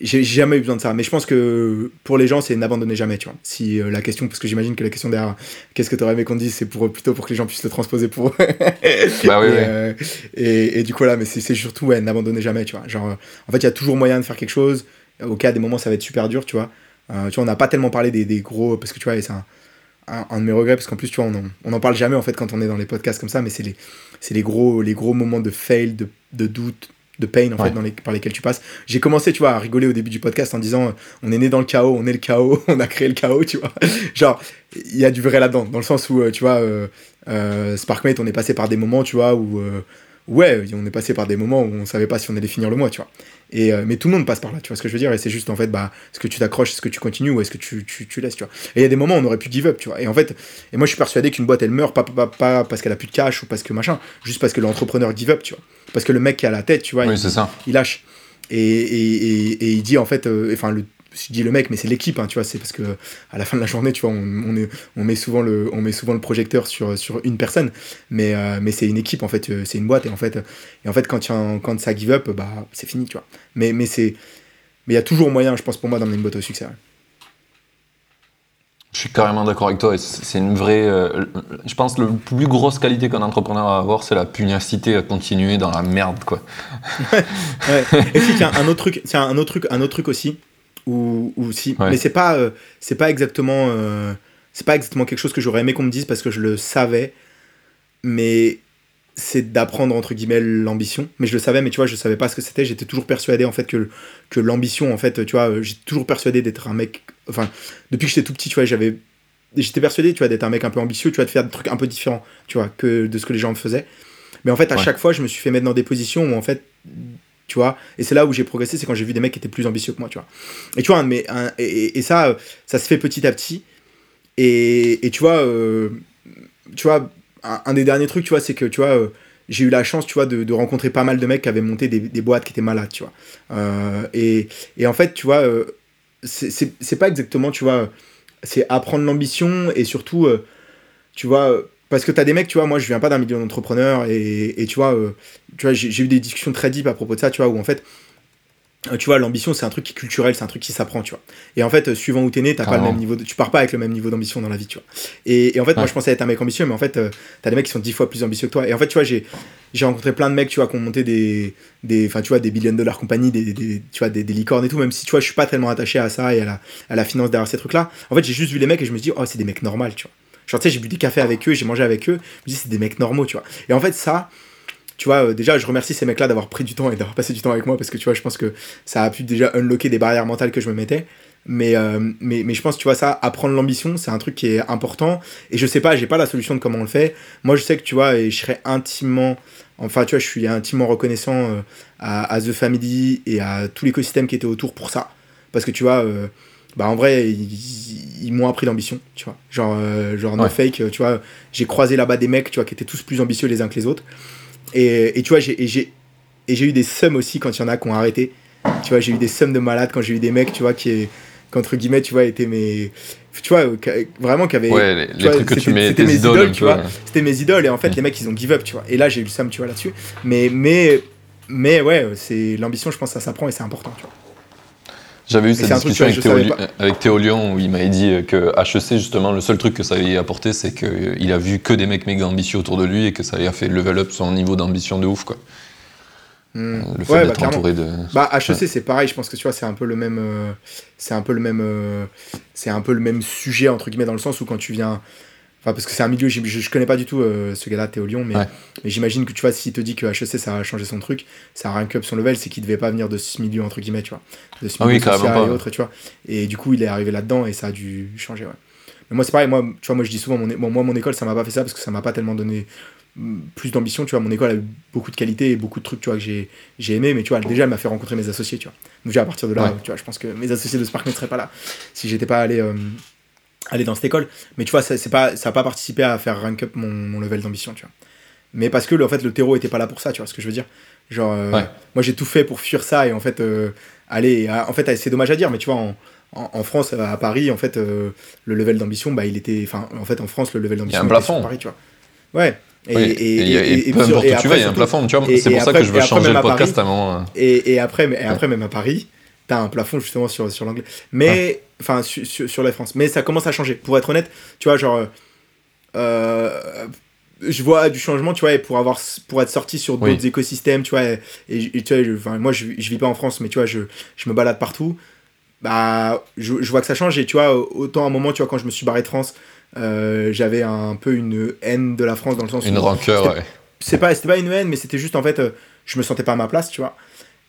j'ai jamais eu besoin de ça. Mais je pense que pour les gens, c'est n'abandonner jamais, tu vois. Si euh, la question, parce que j'imagine que la question derrière, qu'est-ce que tu aurais aimé qu'on dise, c'est pour, plutôt pour que les gens puissent le transposer pour eux. *laughs* bah oui, et, euh, et, du coup, là, mais c'est surtout, ouais, n'abandonner jamais, tu vois. Genre, euh, en fait, il y a toujours moyen de faire quelque chose. Au cas des moments, ça va être super dur, tu vois. tu vois, on n'a pas tellement parlé des, des, gros, parce que tu vois, c'est un, un, de mes regrets, parce qu'en plus, tu vois, on en, on en, parle jamais, en fait, quand on est dans les podcasts comme ça, mais c'est les, les, gros, les gros moments de fail, de, de doute, de pain en fait dans les, par lesquels tu passes. J'ai commencé, tu vois, à rigoler au début du podcast en disant euh, on est né dans le chaos, on est le chaos, *laughs* on a créé le chaos, tu vois. *laughs* Genre, il y a du vrai là-dedans, dans le sens où, euh, tu vois, euh, Sparkmate, on est passé par des moments, tu vois, où ouais, on est passé par des moments où on savait pas si on allait finir le mois, tu vois. Et, mais tout le monde passe par là, tu vois ce que je veux dire? Et c'est juste, en fait, bah, est-ce que tu t'accroches, est-ce que tu continues ou est-ce que tu, tu, tu, laisses, tu vois? Et il y a des moments où on aurait pu give up, tu vois? Et en fait, et moi je suis persuadé qu'une boîte elle meurt pas, pas, pas parce qu'elle a plus de cash ou parce que machin, juste parce que l'entrepreneur give up, tu vois? Parce que le mec qui a la tête, tu vois, il, il, lâche. Et, et, et, il dit en fait, euh, enfin, le, je dis le mec, mais c'est l'équipe, hein, tu vois, c'est parce que à la fin de la journée, tu vois, on, on, est, on, met, souvent le, on met souvent le projecteur sur, sur une personne, mais, euh, mais c'est une équipe, en fait, euh, c'est une boîte, et en fait, et en fait quand, ça give up, bah, c'est fini, tu vois. Mais il mais y a toujours moyen, je pense, pour moi, d'emmener une boîte au succès. Je suis carrément d'accord avec toi. C'est une vraie. Euh, je pense que la plus grosse qualité qu'un entrepreneur a à avoir, c'est la pugnacité à continuer dans la merde, quoi. *laughs* ouais. Et puis, tiens, un autre truc, tiens, un autre truc, un autre truc aussi, ou si, mais c'est pas, euh, c'est pas exactement, euh, c'est pas exactement quelque chose que j'aurais aimé qu'on me dise parce que je le savais, mais c'est d'apprendre entre guillemets l'ambition. Mais je le savais mais tu vois je savais pas ce que c'était. J'étais toujours persuadé en fait que que l'ambition en fait tu vois j'ai toujours persuadé d'être un mec enfin depuis que j'étais tout petit tu vois j'avais j'étais persuadé tu vois d'être un mec un peu ambitieux tu vois de faire des trucs un peu différents tu vois que de ce que les gens me faisaient. Mais en fait à chaque fois je me suis fait mettre dans des positions où en fait tu vois. Et c'est là où j'ai progressé c'est quand j'ai vu des mecs qui étaient plus ambitieux que moi tu vois. Et tu vois mais et, ça ça se fait petit à petit. Et, et tu vois euh, tu vois un, des derniers trucs, tu vois, c'est que, tu vois, euh, j'ai eu la chance, tu vois, de, rencontrer pas mal de mecs qui avaient monté des, boîtes qui étaient malades, tu vois. Euh, et, en fait, tu vois, euh, c'est pas exactement, tu vois, c'est apprendre l'ambition et surtout, tu vois, parce que tu as des mecs, tu vois, moi je viens pas d'un milieu d'entrepreneurs et, et, tu vois, tu vois j'ai eu des discussions très deep à propos de ça, tu vois, où en fait, euh, tu vois, l'ambition, c'est un truc qui est culturel, c'est un truc qui s'apprend, tu vois. Et en fait, euh, suivant où t'es né, t'as pas le même niveau tu pars pas avec le même niveau d'ambition dans la vie, tu vois. Et, en fait, moi, je pensais être un mec ambitieux, mais en fait, euh, t'as des mecs qui sont dix fois plus ambitieux que toi. Et en fait, tu vois, j'ai, j'ai rencontré plein de mecs, tu vois, qui ont monté des, des, enfin, tu vois, des billion dollar compagnies, des, des, tu vois, des, des, licornes et tout, même si, tu vois, je suis pas tellement attaché à ça et à la, à la finance derrière ces trucs-là. En fait, j'ai juste vu les mecs et je me dis, oh, c'est des mecs normaux, tu vois. Genre, tu sais, j'ai bu des cafés avec eux, j'ai mangé avec eux, je me dis, c'est des mecs normaux, tu vois. Et en fait, ça, tu vois, euh, déjà, je remercie ces mecs-là d'avoir pris du temps et d'avoir passé du temps avec moi parce que tu vois, je pense que ça a pu déjà unlocker des barrières mentales que je me mettais. Mais, euh, mais, mais je pense, tu vois, ça, apprendre l'ambition, c'est un truc qui est important. Et je sais pas, j'ai pas la solution de comment on le fait. Moi, je sais que, tu vois, et je serais intimement, enfin, tu vois, je suis intimement reconnaissant euh, à, The Family et à tout l'écosystème qui était autour pour ça. Parce que, tu vois, bah, en vrai, ils, m'ont appris l'ambition, tu vois. Genre, genre no fake, tu vois, j'ai croisé là-bas des mecs, tu vois, qui étaient tous plus ambitieux les uns que les autres. Et, et tu vois, j'ai, et j'ai eu des sums aussi quand il y en a qui ont arrêté. Tu vois, j'ai eu des sums de malades quand j'ai eu des mecs, tu vois, qui, qu'entre guillemets, tu vois, étaient mes. Tu vois, vraiment, qui avaient. Ouais, les, mets, c'était mes idoles, tu vois. C'était mes idoles, et en fait, mm. les mecs, ils ont give up, tu vois. Et là, j'ai eu le somme, tu vois, là-dessus. Mais, mais, mais ouais, c'est l'ambition, je pense, ça s'apprend et c'est important, tu vois. J'avais eu cette discussion avec, Théo, avec Théo Lyon où il m'avait dit que HEC, justement, le seul truc que ça lui a apporté, c'est qu'il a vu que des mecs méga ambitieux autour de lui et que ça lui a fait level up son niveau d'ambition de ouf, quoi. Hmm. Le fait d'être bah, entouré de. Bah, HEC, c'est pareil, je pense que tu vois, c'est un peu le même. Euh, c'est un peu le même. Euh, c'est un peu le même sujet, entre guillemets, dans le sens où quand tu viens. Enfin, parce que c'est un milieu, je, je, connais pas du tout euh, ce gars-là, Théo Lyon, mais, mais j'imagine que tu vois, s'il te dit que HEC ça a changé son truc, ça a rank up son level, c'est qu'il devait pas venir de ce milieu, entre guillemets, tu vois. De ce ah milieu ah social et autres, tu vois. Et du coup, il est arrivé là-dedans et ça a dû changer, ouais. Mais moi, c'est pareil, moi, tu vois, moi je dis souvent, mon, moi, mon école, ça m'a pas fait ça parce que ça m'a pas tellement donné plus d'ambition, tu vois, mon école a eu beaucoup de qualité et beaucoup de trucs, tu vois, que j'ai, j'ai aimé, mais tu vois, déjà, elle m'a fait rencontrer mes associés, tu vois. Donc, déjà, à partir de là, tu vois, je pense que mes associés de Spark ne seraient pas là si j'étais pas allé, euh, aller dans cette école. Mais tu vois, ça, c'est pas, ça a pas participé à faire rank up mon, mon level d'ambition, tu vois. Mais parce que, en fait, le terreau était pas là pour ça, tu vois ce que je veux dire. Genre, euh, moi, j'ai tout fait pour fuir ça et en fait, euh, aller, en fait, c'est dommage à dire, mais tu vois, en, en, France, à Paris, en fait, le level d'ambition, bah, il était, enfin, en fait, en France, le level d'ambition. Il y a un plafond. Paris, tu vois. Ouais, et, peu importe où tu vas, il y a un plafond. C'est pour ça que je veux changer le podcast à un moment. Et, après, et après, même à Paris, t'as un plafond justement sur, sur l'anglais. Mais, enfin, sur, sur, la France. Mais ça commence à changer. Pour être honnête, tu vois, genre. Euh, je vois du changement, tu vois, et pour, avoir, pour être sorti sur d'autres écosystèmes, tu vois, et, tu vois, moi je, je vis pas en France, mais tu vois, je, je me balade partout, bah, je, je vois que ça change, et tu vois, autant à un moment, tu vois, quand je me suis barré de France, euh, j'avais un peu une haine de la France dans le sens une rancœur ouais c'est pas c'était pas une haine mais c'était juste en fait euh, je me sentais pas à ma place tu vois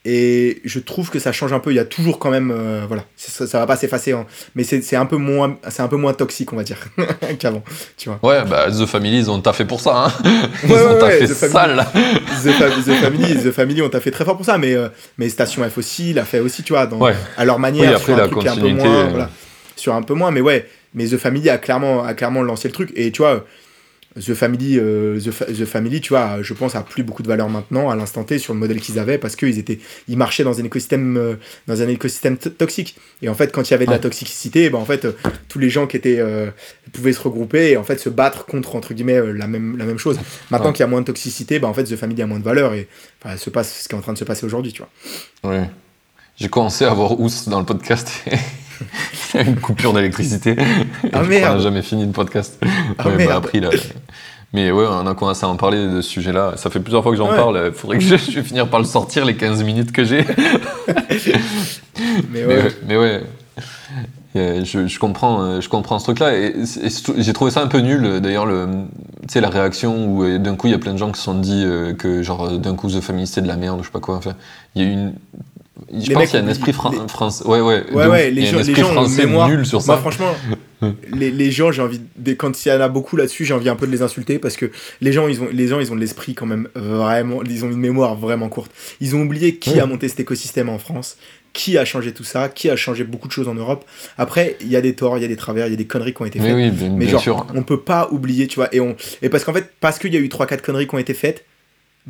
et je trouve que ça change un peu. Il y a toujours quand même euh, voilà. Ça, ça, va pas s'effacer hein. mais c'est un peu moins c'est un peu moins toxique on va dire *laughs* qu'avant tu vois. Ouais bah The Family ils ont taffé pour ça hein. *laughs* Ils ont taffé sale. The, Family The Family ont taffé très fort pour ça mais mais Station F aussi l'a fait aussi tu vois dans, à leur manière après, sur un truc un peu moins voilà, sur un peu moins mais ouais mais The Family a clairement, a clairement lancé le truc. Et tu vois, The Family, euh, The, Family, tu vois, je pense, a plus beaucoup de valeur maintenant à l'instant T sur le modèle qu'ils avaient parce qu'ils étaient, ils marchaient dans un écosystème, euh, dans un écosystème toxique. Et en fait, quand il y avait de la toxicité, ben, en fait, euh, tous les gens qui étaient, pouvaient se regrouper et en fait se battre contre entre guillemets la même, la même chose. Maintenant qu'il y a moins de toxicité, ben, en fait, The Family a moins de valeur et enfin, se passe ce qui est en train de se passer aujourd'hui, tu vois. Ouais. J'ai commencé à voir Ous dans le podcast. *laughs* *laughs* une coupure d'électricité. Ah, merde. On n'a jamais fini le podcast. Ah, ouais, bah, appris, là. Mais ouais, on a commencé à en parler de ce sujet-là. Ça fait plusieurs fois que j'en parle. Il faudrait que je, finir par le sortir les 15 minutes que j'ai. *laughs* mais, ouais. mais, ouais. Je, je, comprends, je comprends ce truc-là. Et, j'ai trouvé ça un peu nul, d'ailleurs, la réaction où d'un coup il y a plein de gens qui se sont dit euh, que, genre, d'un coup, The Family c'était de la merde ou je sais pas quoi. Enfin, il y a eu une, je pense qu'il y a un esprit français. Ouais, ouais. Ouais, ouais, les, gens, les gens mémoire. nul sur ça. Moi, franchement, les, les, gens, j'ai envie. De, quand il y en a beaucoup là-dessus, j'ai envie un peu de les insulter parce que les gens, ils ont, les gens, ils ont de l'esprit quand même vraiment. Ils ont une mémoire vraiment courte. Ils ont oublié qui a monté cet écosystème en France, qui a changé tout ça, qui a changé beaucoup de choses en Europe. Après, il y a des torts, il y a des travers, il y a des conneries qui ont été faites. Mais, oui, bien, mais genre, sûr. on peut pas oublier, tu vois. Et, on, et parce qu'en fait, parce qu'il y a eu 3-4 conneries qui ont été faites,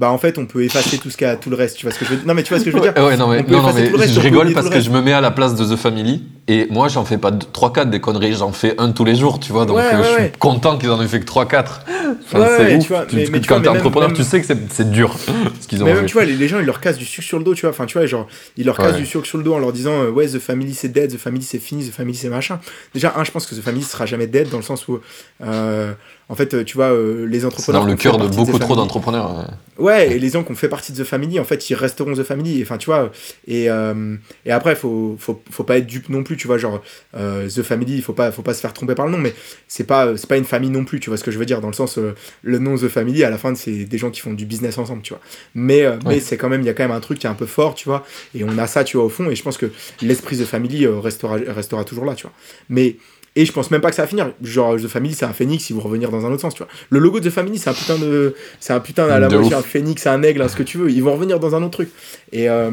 bah en fait on peut effacer tout ce qu'il tout le reste tu vois ce que je veux dire. Non mais tu vois ce que je veux dire. ouais, non mais, non, mais je rigole parce que je me mets à la place de The Family et moi j'en fais pas 3 4 des conneries j'en fais un tous les jours tu vois donc euh, je suis content qu'ils en aient fait que 3 4 *gasps* enfin, c'est ouf tu vois, mais, mais, quand t'es entrepreneur tu sais que c'est dur *laughs* ce qu'ils ont mais même tu vois les, gens ils leur cassent du sucre sur le dos tu vois enfin tu vois genre ils leur cassent du sucre sur le dos en leur disant euh, ouais The Family c'est dead The Family c'est fini The Family c'est machin déjà un je pense que The Family sera jamais dead dans le sens où euh, en fait, tu vois, les entrepreneurs. C'est dans le cœur de beaucoup trop d'entrepreneurs. Ouais, et les gens qui ont fait partie de The Family, en fait, ils resteront The Family. Enfin, tu vois. Et, euh, et après, faut, faut, faut pas être dupe non plus, tu vois. Genre, euh, The Family, il faut pas, faut pas se faire tromper par le nom, mais c'est pas, c'est pas une famille non plus, tu vois ce que je veux dire. Dans le sens, euh, le nom The Family, à la fin, c'est des gens qui font du business ensemble, tu vois. Mais, mais c'est quand même, il y a quand même un truc qui est un peu fort, tu vois. Et on a ça, tu vois, au fond. Et je pense que l'esprit The Family restera, restera toujours là, tu vois. Mais et je pense même pas que ça va finir. Genre, The Family, c'est un phénix, ils vont revenir dans un autre sens, tu vois. Le logo de The Family, c'est un putain de. C'est un putain à la moitié, un phénix, un aigle, ce que tu veux. Ils vont revenir dans un autre truc. Et, euh,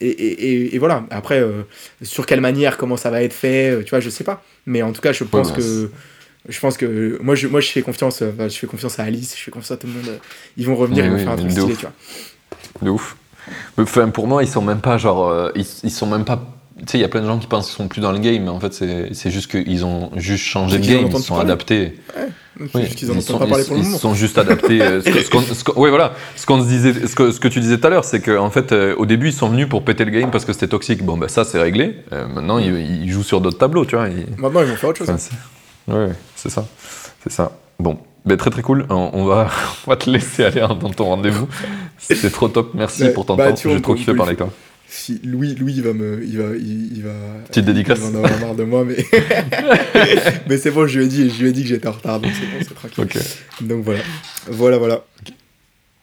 et, et, et, voilà. Après, euh, sur quelle manière, comment ça va être fait, euh, tu vois, je sais pas. Mais en tout cas, je pense que. Je pense que moi je, moi, je fais confiance je fais confiance à Alice, je fais confiance à tout le monde. Ils vont revenir, ils vont faire un truc stylé, tu vois. De ouf. Enfin, pour moi, ils sont même pas genre. ils, ils sont même pas tu sais, il y a plein de gens qui pensent qu'ils sont plus dans le game, mais en fait, c'est juste qu'ils ont juste changé de game, ils sont adaptés. ils, sont, pas parler pour ils, sont juste adaptés. Euh, ce oui, voilà. Ce, qu'on se disait, ce que, ce, que, tu disais tout à l'heure, c'est qu'en fait, euh, au début, ils sont venus pour péter le game parce que c'était toxique. Bon, ben ça, c'est réglé. Euh, maintenant, ils, jouent sur d'autres tableaux, tu vois. Maintenant, ils vont faire autre chose. Oui, c'est ça. C'est ça. Bon, ben, très très cool. On, va, *laughs* on va te laisser aller dans ton rendez-vous. C'était trop top. Merci pour ton bah, temps. J'ai trop kiffé parler avec toi si Louis, Louis il va me, il va, il, va, Petite dédicace. Il va en avoir marre de moi, mais, *laughs* mais c'est bon, je lui ai dit, je lui ai dit que j'étais en retard, donc c'est bon, c'est tranquille. Donc voilà, voilà, voilà.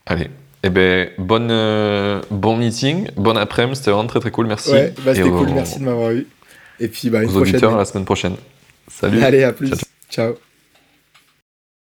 Allez. Eh ben, bonne, euh, bon meeting, bon après-midi, c'était vraiment très très cool, merci. Ouais, bah, c'était cool, merci de m'avoir eu. Et puis, bah, une aux prochaine. auditeurs, à la semaine prochaine. Salut. Allez, à plus. ciao.